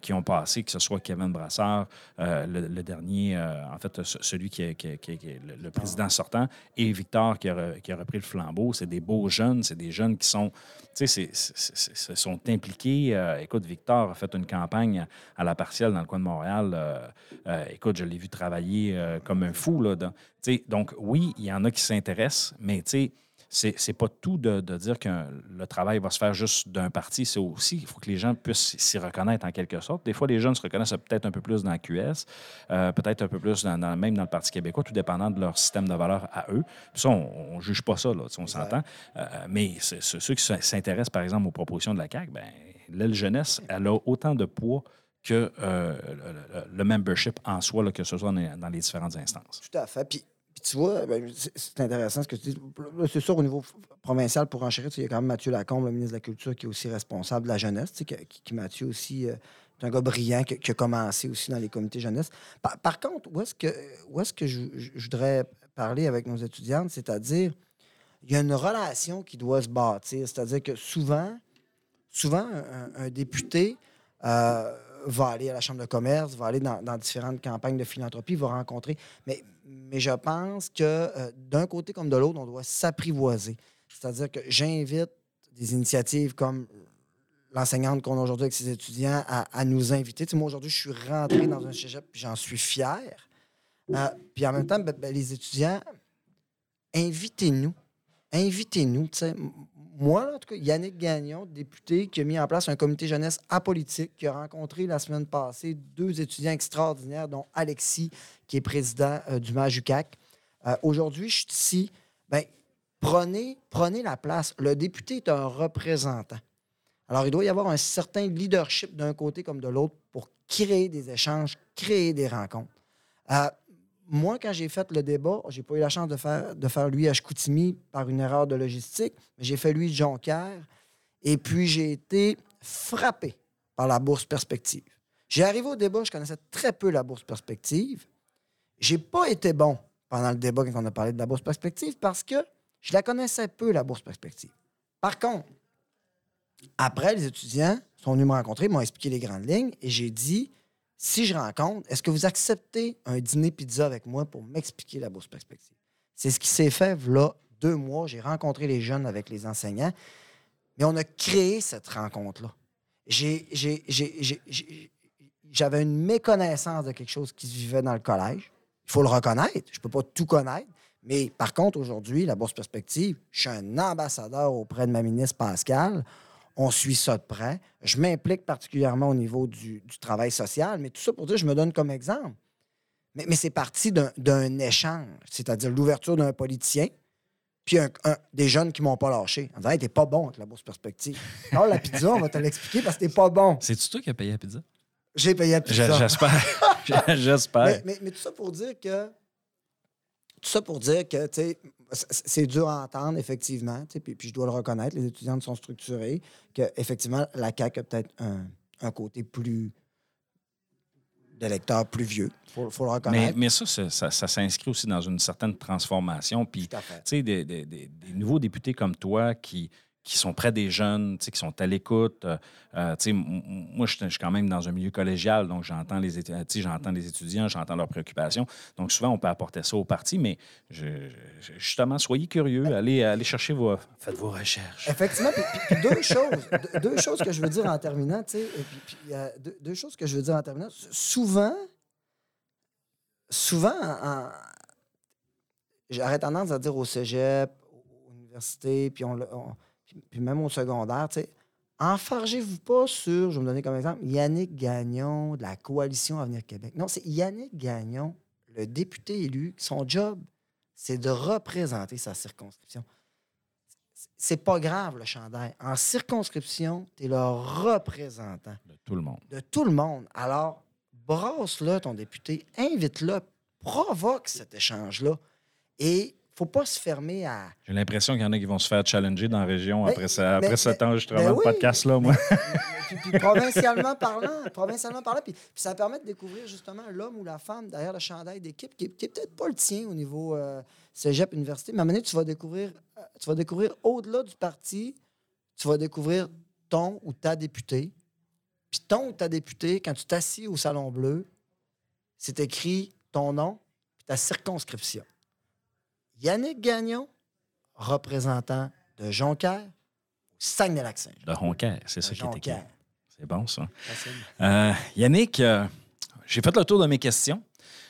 qui ont passé, que ce soit Kevin Brassard, le, dernier, en fait, ce- celui qui est, le, président sortant, et Victor qui a, qui a repris le flambeau. C'est des beaux jeunes, c'est des jeunes qui sont, tu sais, c'est- sont impliqués. Écoute, Victor a fait une campagne à la partielle dans le coin de Montréal. Écoute, je l'ai vu travailler comme un fou. Là, donc, oui, il y en a qui s'intéressent, mais tu sais, c'est, c'est pas tout de, de dire que le travail va se faire juste d'un parti. C'est aussi, il faut que les gens puissent s'y reconnaître en quelque sorte. Des fois, les jeunes se reconnaissent peut-être un peu plus dans la QS, euh, peut-être un peu plus dans, dans- même dans le Parti québécois, tout dépendant de leur système de valeurs à eux. Puis ça, on ne juge pas ça, là, on s'entend. Euh, mais ceux qui s'intéressent, par exemple, aux propositions de la CAQ, ben, l'aile jeunesse, elle a autant de poids que euh, le, membership en soi, que ce soit dans, les différentes instances. Tout à fait. Puis, puis tu vois, ben, c'est c'est intéressant ce que tu dis. C'est sûr, au niveau provincial, pour enchérir, tu il y a quand même Mathieu Lacombe, le ministre de la Culture, qui est aussi responsable de la jeunesse. tu sais, qui, Mathieu aussi, euh, est un gars brillant qui, a commencé aussi dans les comités jeunesse. Par, contre, où est-ce que, où est-ce que je, voudrais parler avec nos étudiantes, c'est-à-dire, il y a une relation qui doit se bâtir. C'est-à-dire que souvent, souvent, un, un député euh, va aller à la Chambre de commerce, va aller dans, différentes campagnes de philanthropie, va rencontrer. Mais, mais je pense que euh, d'un côté comme de l'autre, on doit s'apprivoiser. C'est-à-dire que j'invite des initiatives comme l'enseignante qu'on a aujourd'hui avec ses étudiants à, nous inviter. Tu moi, aujourd'hui, je suis rentré dans un cégep, puis j'en suis fier. Euh, puis en même temps, ben, ben, les étudiants, invitez-nous. Invitez-nous. tu sais. Moi, en tout cas, Yannick Gagnon, député, qui a mis en place un comité jeunesse apolitique, qui a rencontré la semaine passée deux étudiants extraordinaires, dont Alexis, qui est président euh, du MAJUCAC. Euh, Aujourd'hui, je suis ici. Ben, prenez, prenez la place. Le député est un représentant. Alors, il doit y avoir un certain leadership d'un côté comme de l'autre pour créer des échanges, créer des rencontres. Euh, moi, quand j'ai fait le débat, j'ai pas eu la chance de faire, de faire lui à Chicoutimi par une erreur de logistique, mais j'ai fait lui de Jonquière. Et puis, j'ai été frappé par la bourse perspective. J'ai arrivé au débat, je connaissais très peu la bourse perspective. J'ai pas été bon pendant le débat quand on a parlé de la bourse perspective parce que je la connaissais peu, la bourse perspective. Par contre, après, les étudiants sont venus me rencontrer, m'ont expliqué les grandes lignes et j'ai dit si je rencontre, est-ce que vous acceptez un dîner pizza avec moi pour m'expliquer la bourse perspective? C'est ce qui s'est fait là deux mois. J'ai rencontré les jeunes avec les enseignants, mais on a créé cette rencontre-là. J'avais une méconnaissance de quelque chose qui se vivait dans le collège. Il faut le reconnaître. Je ne peux pas tout connaître. Mais par contre, aujourd'hui, la Bourse Perspective, je suis un ambassadeur auprès de ma ministre Pascal. On suit ça de près. Je m'implique particulièrement au niveau du, du travail social, mais tout ça pour dire, je me donne comme exemple. Mais, mais c'est parti d'un- échange, c'est-à-dire l'ouverture d'un politicien, puis un- un- des jeunes qui m'ont pas lâché. En disant, hey, t'es pas bon avec la bourse perspective. Alors, la pizza, on va te l'expliquer parce que t'es pas bon. C'est-tu toi qui as payé la pizza? J'ai payé la pizza. J'espère. [LAUGHS] J'espère. Mais, mais- mais tout ça pour dire que. Tout ça pour dire que, tu sais, c- c'est dur à entendre, effectivement, puis, puis je dois le reconnaître, les étudiants sont structurés, qu'effectivement, la CAQ a peut-être un, un côté plus. d'électeurs plus vieux. Il faut, faut le reconnaître. mais ça, ça, ça- ça s'inscrit aussi dans une certaine transformation. Puis, tu sais, des, des- des- des nouveaux députés comme toi qui, qui sont près des jeunes, tu sais, qui sont à l'écoute. euh, euh, moi, je suis quand même dans un milieu collégial, donc j'entends les, j'entends les étudiants, j'entends leurs préoccupations. Donc, souvent, on peut apporter ça au parti, mais je- je- justement, soyez curieux, allez, allez chercher vos... Faites vos recherches. Effectivement, puis, puis- puis deux choses, deux, deux choses que je veux dire en terminant, tu sais, puis, euh, deux, deux choses que je veux dire en terminant. Souvent, souvent, en- j'aurais tendance à dire au cégep, aux universités, puis, on, on- puis- même au secondaire, tu sais, enfargez-vous pas sur, je vais me donner comme exemple, Yannick Gagnon de la Coalition Avenir Québec. Non, c'est Yannick Gagnon, le député élu, son job, c'est de représenter sa circonscription c'est pas grave le chandail. En circonscription, tu es le représentant De tout le monde. de tout le monde. Alors, brasse-le, ton député, invite-le, provoque cet échange-là. Et faut pas se fermer à. J'ai l'impression qu'il y en a qui vont se faire challenger dans la région Mais- après, ça, après mais- cet mais- enregistrement ben de oui. podcast-là, moi. puis, puis provincialement parlant, provincialement parlant, puis, puis ça permet de découvrir justement l'homme ou la femme derrière le chandail d'équipe, qui, est- qui est peut-être pas le tien au niveau euh, cégep, université, mais à un moment donné, tu vas découvrir, euh, tu vas découvrir au-delà du parti, tu vas découvrir ton ou ta député. Puis ton ou ta député, quand tu t'assis au Salon Bleu, c'est écrit ton nom puis ta circonscription. Yannick Gagnon, représentant de Jonquière, Saguenay-Lac-Saint-Jean. De Honker, c'est ça qui est écrit. Jonquière. C'est bon, ça. Euh, Yannick, euh, j'ai fait le tour de mes questions.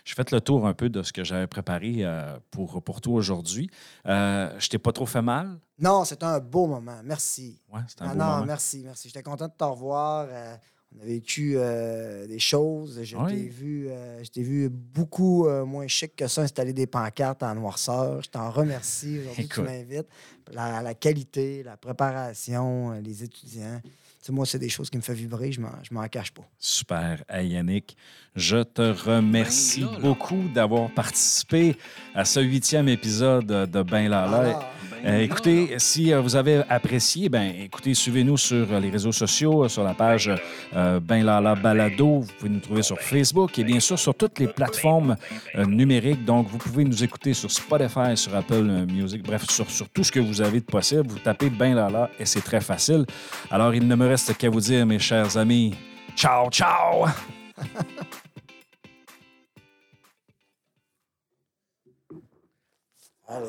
J'ai fait le tour un peu de ce que j'avais préparé euh, pour, pour toi aujourd'hui. Je t'ai pas trop fait mal? Non, c'était un beau moment. Merci. Ouais, c'était un Ah beau non, moment. merci, merci. J'étais content de te revoir. On a vécu euh, des choses. Je Oui. t'ai vu, euh, je vu beaucoup euh, moins chic que ça installer des pancartes en noirceur. Je t'en remercie aujourd'hui que tu m'invites. La, la qualité, la préparation, les étudiants. Moi, c'est des choses qui me font vibrer. Je m'en, je m'en cache pas. Super. Hey, Yannick, je te remercie Ben là, là. beaucoup d'avoir participé à ce huitième épisode de Ben Lala. Ben Euh, là, écoutez, là. si euh, vous avez apprécié, ben écoutez, suivez-nous sur euh, les réseaux sociaux, sur la page euh, Ben Lala Balado. Vous pouvez nous trouver sur Facebook et bien sûr sur toutes les plateformes euh, numériques. Donc, vous pouvez nous écouter sur Spotify, sur Apple Music, bref, sur, sur tout ce que vous avez de possible. Vous tapez Ben Lala et c'est très facile. Alors, il ne me reste qu'à vous dire, mes chers amis, ciao, ciao! ah,